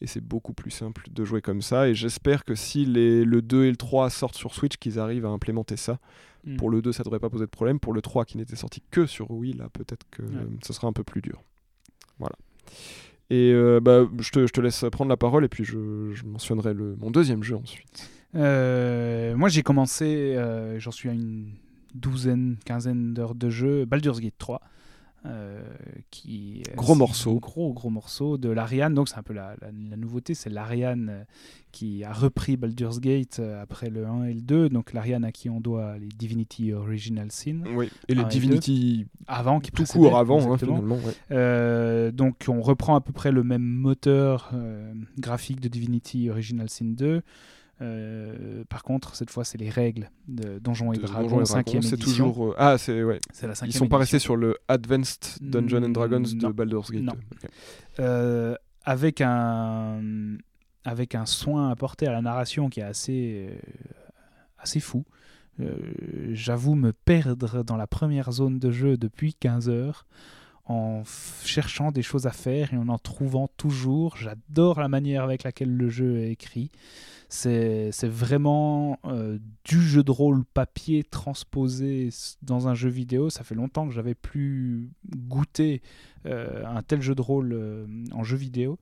Et c'est beaucoup plus simple de jouer comme ça. Et j'espère que si les, le 2 et le 3 sortent sur Switch, qu'ils arrivent à implémenter ça. Mm. Pour le 2, ça devrait pas poser de problème. Pour le 3, qui n'était sorti que sur Wii, là, peut-être que Ouais. ce sera un peu plus dur. Voilà. Et euh, bah, je, te, je te laisse prendre la parole et puis je, je mentionnerai le, mon deuxième jeu ensuite. Euh, moi, j'ai commencé, euh, j'en suis à une douzaine, quinzaine d'heures de jeu, Baldur's Gate 3. Euh, qui Gros morceau. gros gros morceau de l'Ariane donc c'est un peu la, la- la nouveauté c'est l'Ariane euh, qui a repris Baldur's Gate euh, après le 1 et le 2 donc l'Ariane à qui on doit les Divinity Original Sin Oui. Et les et Divinity avant qui tout court avant, hein, exactement. finalement. ouais. Euh, donc on reprend à peu près le même moteur euh, graphique de Divinity Original Sin 2. Euh, par contre, cette fois, c'est les règles de Donjons et Dragons, Donjons et 5 Dragons, c'est toujours. euh, Ah, c'est ouais. C'est la Ils cinquième sont pas restés sur le Advanced Dungeons and Dragons de. Baldur's Gate Non. 2. Ok. Euh, avec un avec un soin apporté à la narration qui est assez assez fou. J'avoue me perdre dans la première zone de jeu depuis 15 heures en cherchant des choses à faire et en en trouvant toujours. J'adore la manière avec laquelle le jeu est écrit. C'est vraiment euh, du jeu de rôle papier transposé dans un jeu vidéo. Ça fait longtemps que j'avais plus goûté euh, un tel jeu de rôle euh, en jeu vidéo.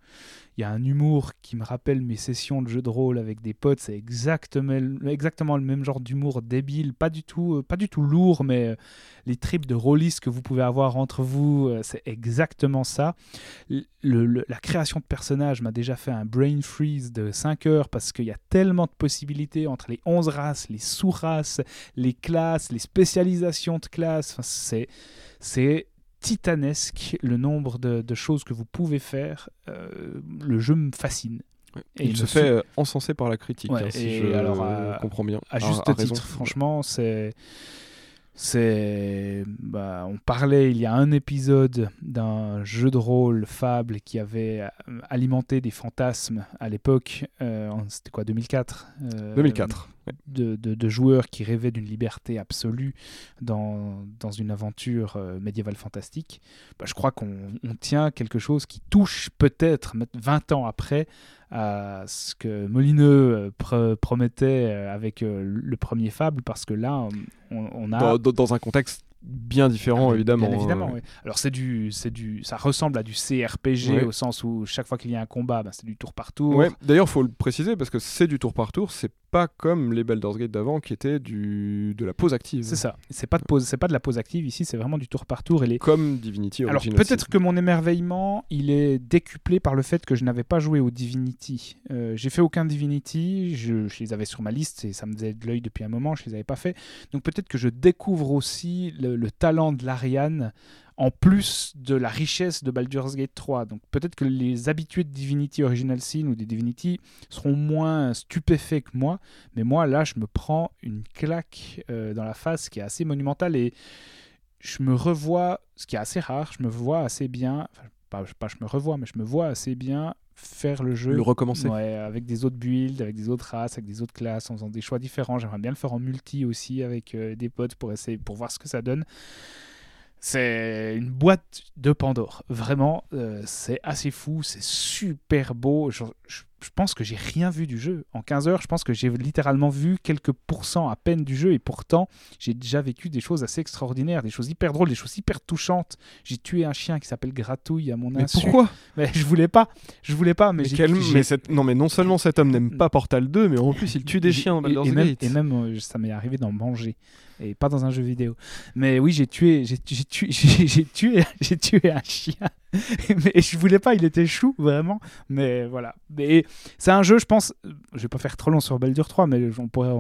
Il y a un humour qui me rappelle mes sessions de jeu de rôle avec des potes. C'est exactement, exactement le même genre d'humour débile, pas du tout, pas du tout lourd, mais les trips de rôlistes que vous pouvez avoir entre vous, c'est exactement ça. La création de personnages m'a déjà fait un brain freeze de 5 heures parce qu'il y a tellement de possibilités entre les 11 races, les sous-races, les classes, les spécialisations de classes. Enfin, c'est, c'est titanesque le nombre de, de choses que vous pouvez faire. Euh, le jeu me fascine. Ouais. Et il me se sou- fait euh, encenser par la critique, Ouais, hein, si et je alors, comprends bien. à juste à raison. titre, franchement, c'est. C'est. Bah, on parlait il y a un épisode d'un jeu de rôle Fable qui avait euh, alimenté des fantasmes à l'époque. euh, C'était quoi, 2004 euh, 2004. ouais. de, de- de joueurs qui rêvaient d'une liberté absolue dans, dans une aventure euh, médiévale fantastique, bah, je crois qu'on on tient quelque chose qui touche peut-être met- 20 ans après à ce que Molineux euh, pr- promettait euh, avec euh, le premier Fable, parce que là, on, on a... Dans, un contexte bien différent, Ah, évidemment. Bien évidemment, euh, oui. Alors c'est du, c'est du, ça ressemble à du CRPG au sens où chaque fois qu'il y a un combat, bah, c'est du tour par tour. Ouais, d'ailleurs, faut le préciser parce que c'est du tour par tour, c'est pas comme les Baldur's Gate d'avant qui étaient du de la pause active. C'est ça. C'est pas de pause, c'est pas de la pause active ici, c'est vraiment du tour par tour et les, Comme Divinity Alors peut-être que mon émerveillement, il est décuplé par le fait que je n'avais pas joué au Divinity. Euh, j'ai fait aucun Divinity, je, je les avais sur ma liste et ça me faisait de l'œil depuis un moment, je les avais pas fait. Donc peut-être que je découvre aussi le, le talent de l'Ariane en plus de la richesse de Baldur's Gate 3. Donc peut-être que les habitués de Divinity Original Sin ou des Divinity seront moins stupéfaits que moi, mais moi là je me prends une claque euh, dans la face qui est assez monumentale et je me revois, ce qui est assez rare, je me vois assez bien, enfin, pas, pas je me revois, mais je me vois assez bien faire le jeu le recommencer. Ouais, avec des autres builds, avec des autres races, avec des autres classes, en faisant des choix différents. J'aimerais bien le faire en multi aussi avec euh, des potes pour essayer, pour voir ce que ça donne. C'est une boîte de Pandore. Vraiment, euh, c'est assez fou, c'est super beau. Je pense que j'ai rien vu du jeu. En 15 heures, je pense que j'ai littéralement vu quelques pourcents à peine du jeu et pourtant, j'ai déjà vécu des choses assez extraordinaires, des choses hyper drôles, des choses hyper touchantes. J'ai tué un chien qui s'appelle Gratouille à mon Mais insu. pourquoi? Mais je voulais pas. Je voulais pas, mais, mais quel- mais Non, mais non seulement cet homme n'aime pas Portal 2, mais en plus il tue des chiens dans et, et même, et même, euh, ça m'est arrivé d'en manger et pas dans un jeu vidéo. Mais oui, j'ai tué, j'ai tué, j'ai j'ai tué, j'ai tué un chien. mais je voulais pas, il était chou vraiment. Mais voilà. Mais c'est un jeu, je pense. Je vais pas faire trop long sur Baldur 3, mais on pourrait,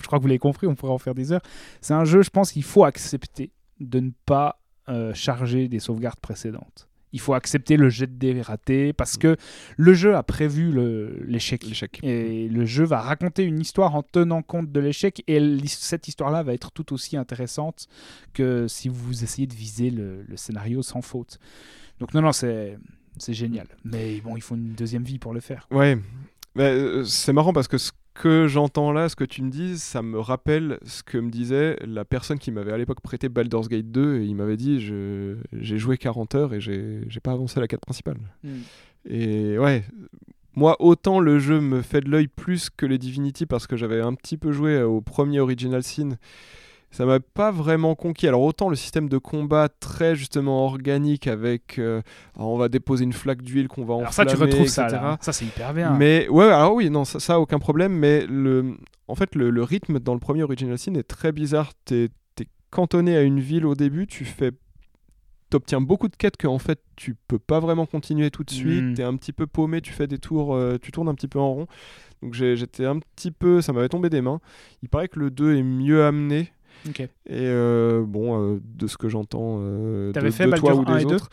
je crois que vous l'avez compris, on pourrait en faire des heures. C'est un jeu, je pense qu'il faut accepter de ne pas euh, charger des sauvegardes précédentes. Il faut accepter le jet de dés raté parce que le jeu a prévu l'échec. L'échec. Et le jeu va raconter une histoire en tenant compte de l'échec. Et cette histoire-là va être tout aussi intéressante que si vous essayez de viser le, le scénario sans faute. Donc non, non, c'est c'est génial. Mais bon, il faut une deuxième vie pour le faire. Ouais, Mais, euh, c'est marrant parce que ce que j'entends là, ce que tu me dis, ça me rappelle ce que me disait la personne qui m'avait à l'époque prêté Baldur's Gate 2 et il m'avait dit j'ai joué 40 heures et j'ai pas avancé la quête principale. Et ouais, moi autant le jeu me fait de l'œil plus que les Divinity parce que j'avais un petit peu joué au premier Original Sin. Ça m'a pas vraiment conquis. Alors autant le système de combat très justement organique avec euh, alors, on va déposer une flaque d'huile qu'on va Alors ça, enflammer, tu retrouves ça là. Ça, c'est hyper bien. Mais ouais, alors oui, non, ça, ça aucun problème. Mais le, en fait, le, le rythme dans le premier Original Sin est très bizarre. T'es es cantonné à une ville au début, tu fais t'obtiens beaucoup de quêtes que en fait tu peux pas vraiment continuer tout de suite, Mm. t'es un petit peu paumé, tu fais des tours, euh, tu tournes un petit peu en rond. Donc j'étais un petit peu, ça m'avait tombé des mains. Il paraît que le 2 est mieux amené. Et euh, bon, euh, de ce que j'entends euh, de, fait de toi ou 1 des et 2? autres,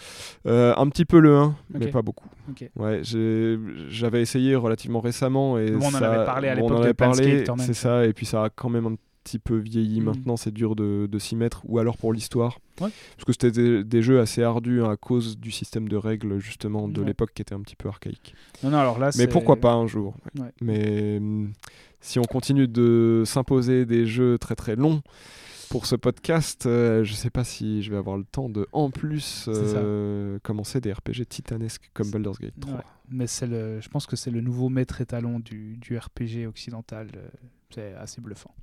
un petit peu le 1, mais pas beaucoup. Ouais, j'avais essayé relativement récemment et Bon, on en avait parlé à on l'époque de parlé. C'est ça, et puis ça a quand même un petit peu vieilli. Mhm. Maintenant, c'est dur de, de s'y mettre, ou alors pour l'histoire. Ouais. Parce que c'était des, des jeux assez ardus hein, à cause du système de règles justement de Ouais. l'époque qui était un petit peu archaïque. Non, non, alors là, Mais pourquoi pas un jour ouais. Mais si on continue de s'imposer des jeux très très longs pour ce podcast, euh, je sais pas si je vais avoir le temps de en plus euh, commencer des RPG titanesques comme Baldur's Gate 3. Ouais. Mais c'est le, je pense que c'est le nouveau maître étalon du, du RPG occidental. euh, C'est assez bluffant.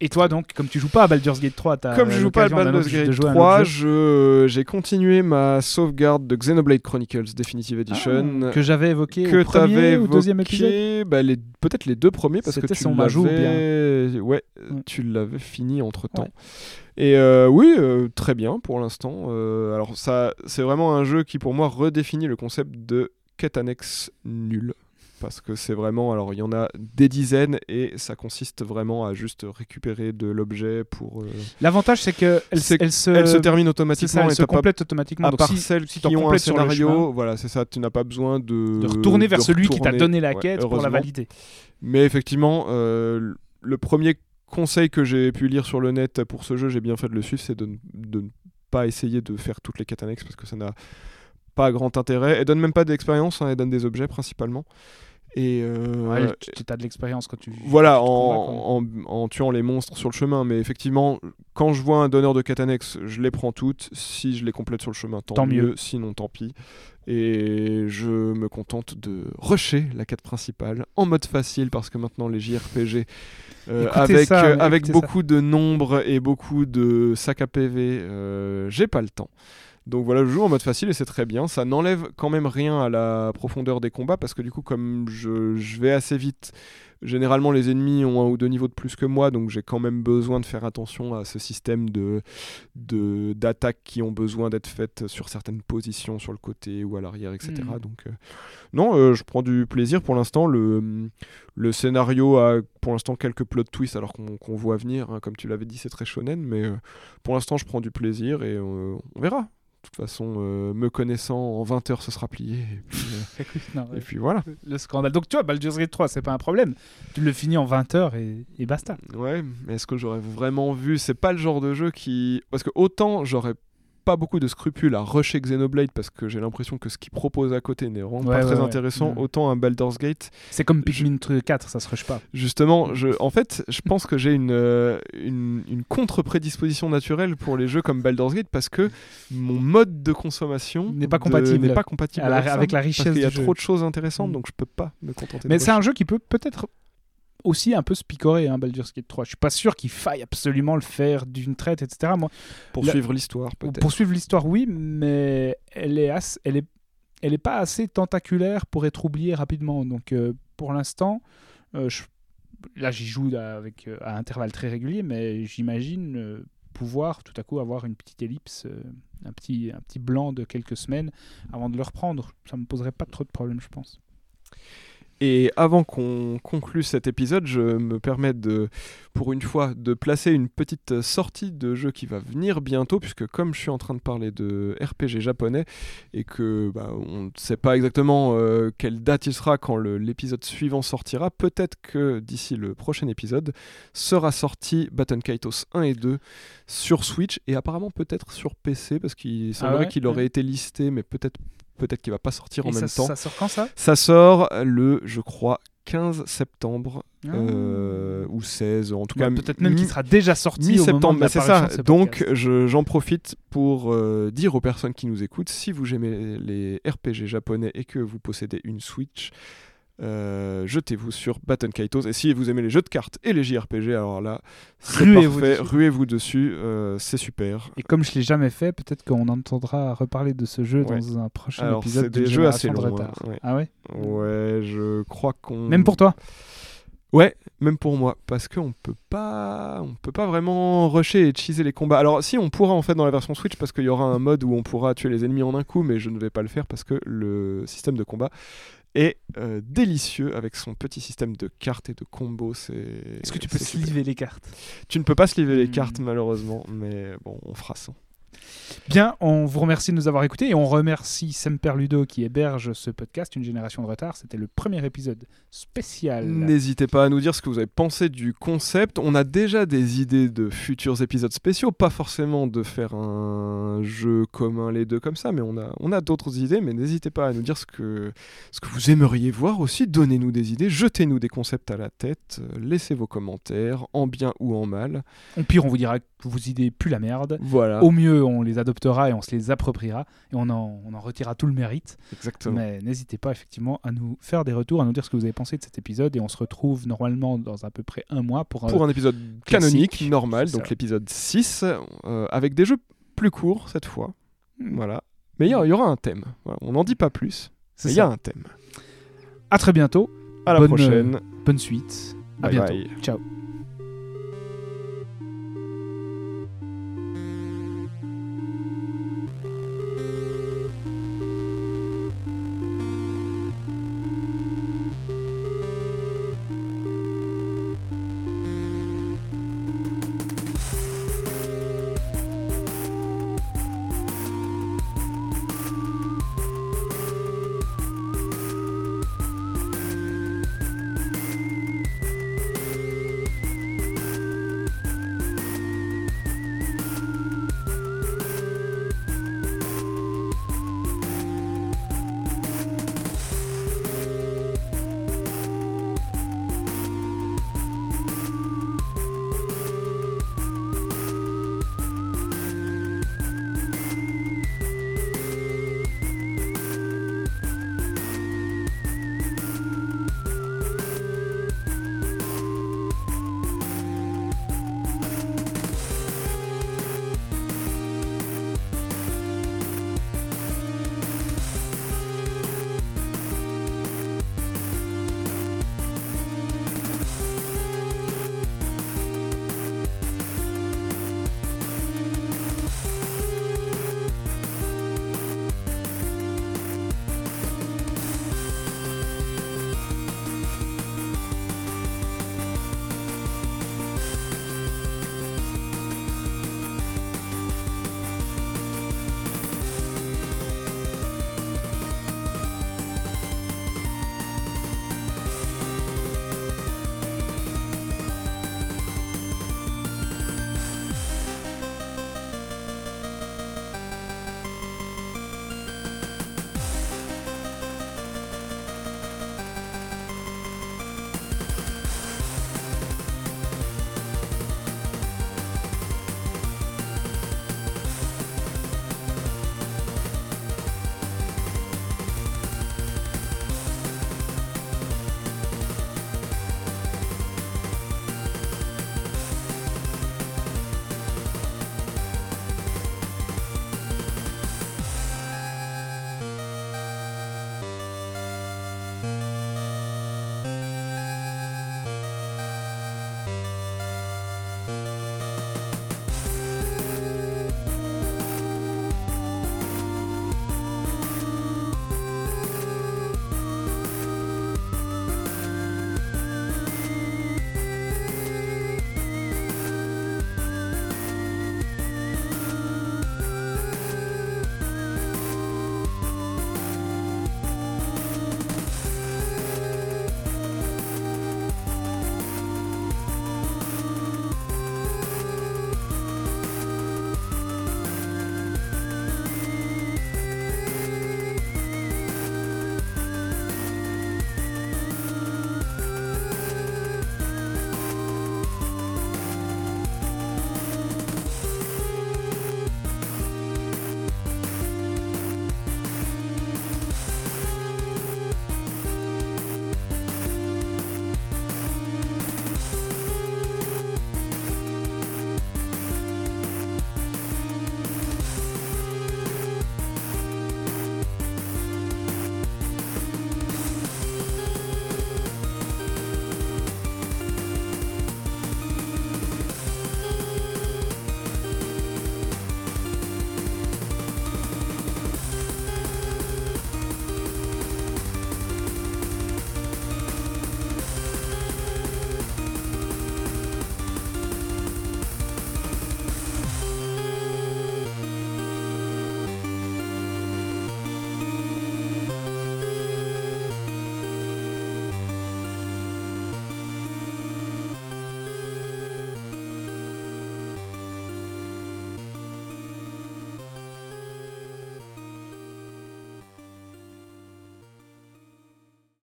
Et toi, donc, comme tu joues pas à Baldur's Gate 3, t'as Comme je joue pas à Baldur's Gate jouer à un 3, autre jeu je- j'ai continué ma sauvegarde de Xenoblade Chronicles Definitive Edition. Ah, que j'avais évoqué que au premier t'avais ou deuxième évoqué, épisode. bah, les- peut-être les deux premiers parce que C'était tu son l'avais, ouais, Ouais. tu l'avais fini entre temps. Ouais. Et euh, oui, euh, très bien pour l'instant. Euh, alors ça, c'est vraiment un jeu qui pour moi redéfinit le concept de quête annexe nulle. Parce que c'est vraiment, alors il y en a des dizaines et ça consiste vraiment à juste récupérer de l'objet pour. euh, L'avantage, c'est que elle, se, Elle se termine automatiquement ça, elle et se pas complète automatiquement. à Donc, part si- celles si qui ont un scénario, chemin, voilà, c'est ça, tu n'as pas besoin de, de retourner vers de celui qui t'a donné la ouais, quête pour la valider. Mais effectivement, euh, le premier conseil que j'ai pu lire sur le net pour ce jeu, j'ai bien fait de le suivre, c'est de, ne- de ne pas essayer de faire toutes les quêtes annexes parce que ça n'a pas grand intérêt. Elle donne même pas d'expérience, hein, elle donne des objets principalement. Et euh, Ouais, tu as de l'expérience quand tu. voilà, tu combats, en, en- tuant les monstres sur le chemin. Mais effectivement, quand je vois un donneur de annexes, je les prends toutes. Si je les complète sur le chemin, tant, Tant mieux. mieux. Sinon, tant pis. Et je me contente de rusher la quête principale en mode facile parce que maintenant les JRPG euh, avec, ça, euh, avec beaucoup de nombres et beaucoup de sacs à PV, euh, j'ai pas le temps. Donc voilà, je joue en mode facile et c'est très bien. Ça n'enlève quand même rien à la profondeur des combats parce que du coup, comme je, je vais assez vite, généralement les ennemis ont un ou deux niveaux de plus que moi, donc j'ai quand même besoin de faire attention à ce système de d'attaques qui ont besoin d'être faites sur certaines positions, sur le côté ou à l'arrière, etc. Mhm. Donc euh, non, euh, je prends du plaisir pour l'instant. Le, le scénario a pour l'instant quelques plot twists alors qu'on voit venir. hein. Comme tu l'avais dit, c'est très shonen, mais euh, pour l'instant, je prends du plaisir et on verra. De toute façon, euh, me connaissant, en 20 heures, ce sera plié. Et puis, euh, Non, ouais. et puis voilà. Le scandale. Donc tu vois, Baldur's Gate 3, c'est pas un problème. Tu le finis en 20 heures et, et basta. Ouais, mais est-ce que j'aurais vraiment vu C'est pas le genre de jeu qui. Parce que autant j'aurais pas beaucoup de scrupules à rusher Xenoblade parce que j'ai l'impression que ce qu'il propose à côté n'est vraiment Ouais, pas ouais, très ouais. intéressant, Mm. autant un Baldur's Gate. C'est comme Pikmin 4, ça se rush pas. Justement, je, en fait, je pense que j'ai une, euh, une, une contre-prédisposition naturelle pour les jeux comme Baldur's Gate parce que mon mode de consommation N'est pas compatible. n'est pas compatible À la- avec, ça, la parce richesse qu'il y a du jeu. trop de choses intéressantes, Mm. donc je peux pas me contenter. Mais c'est un jeu qui peut peut-être aussi un peu se picorer, hein, Baldur's Gate 3. Je suis pas sûr qu'il faille absolument le faire d'une traite, etc. Moi, pour la- suivre l'histoire peut-être. pour suivre l'histoire, oui, mais elle est, assez- elle est, elle est pas assez tentaculaire pour être oubliée rapidement. Donc, euh, pour l'instant, euh, je- là, j'y joue là, avec euh, à intervalles très réguliers, mais j'imagine pouvoir tout à coup avoir une petite ellipse, euh, un petit, un petit blanc de quelques semaines avant de le reprendre. Ça me poserait pas trop de problèmes, je pense. Et avant qu'on conclue cet épisode, je me permets de, pour une fois, de placer une petite sortie de jeu qui va venir bientôt, puisque comme je suis en train de parler de RPG japonais et que bah, on ne sait pas exactement euh, quelle date il sera quand l'épisode suivant sortira, peut-être que d'ici le prochain épisode sera sorti Baton Kaitos 1 et 2 sur Switch et apparemment peut-être sur PC, parce qu'il semblerait Ah ouais qu'il aurait été listé, mais peut-être peut-être qu'il va pas sortir en même temps. ça sort quand ça? Ça sort le, je crois, 15 septembre Ah. euh, ou 16, en tout Ouais, cas. Peut-être même qu'il sera déjà sorti Mi-septembre, bah, c'est ça. ce Donc, je- j'en profite pour euh, dire aux personnes qui nous écoutent, si vous aimez les RPG japonais et que vous possédez une Switch, euh, jetez-vous sur Baton Kaitos. Et si vous aimez les jeux de cartes et les JRPG, alors là, c'est Ruez-vous parfait. dessus. Ruez-vous dessus, euh, c'est super. Et comme je l'ai jamais fait, peut-être qu'on entendra reparler de ce jeu Ouais. dans un prochain Alors, épisode c'est des jeux assez longs, hein, ouais. Ah ouais? Ouais, je crois qu'on. Même pour toi? Ouais, même pour moi, parce qu'on peut pas, on peut pas vraiment rusher et cheeser les combats. Alors si on pourra en fait dans la version Switch, parce qu'il y aura un mode où on pourra tuer les ennemis en un coup, mais je ne vais pas le faire parce que le système de combat est euh, délicieux avec son petit système de cartes et de combos. C'est. Est-ce que tu peux sliver les cartes? Tu ne peux pas sliver les Hmm. cartes malheureusement, mais bon, on fera ça. Bien, on vous remercie de nous avoir écoutés et on remercie Semper Ludo qui héberge ce podcast, Une génération de retard. C'était le premier épisode spécial. N'hésitez pas à nous dire ce que vous avez pensé du concept. On a déjà des idées de futurs épisodes spéciaux, pas forcément de faire un jeu commun les deux comme ça, mais on a, on a d'autres idées. Mais n'hésitez pas à nous dire ce que, ce que vous aimeriez voir aussi. Donnez-nous des idées, jetez-nous des concepts à la tête, euh, laissez vos commentaires, en bien ou en mal. Au pire, on vous dira vos idées puent la merde. Voilà, Au mieux, on les adoptera et on se les appropriera et on en, on en retirera tout le mérite. exactement. Mais n'hésitez pas effectivement à nous faire des retours, à nous dire ce que vous avez pensé de cet épisode et on se retrouve normalement dans à peu près un mois pour, Pour un... un épisode canonique, normal, donc l'épisode 6, euh, avec des jeux plus courts cette fois. Hmm. Voilà. Mais il y, aura un thème. Voilà, On n'en dit pas plus. Mais il y a un thème. À très bientôt. À la Bonne, prochaine. Bonne suite. À Bye bientôt. bye. Ciao.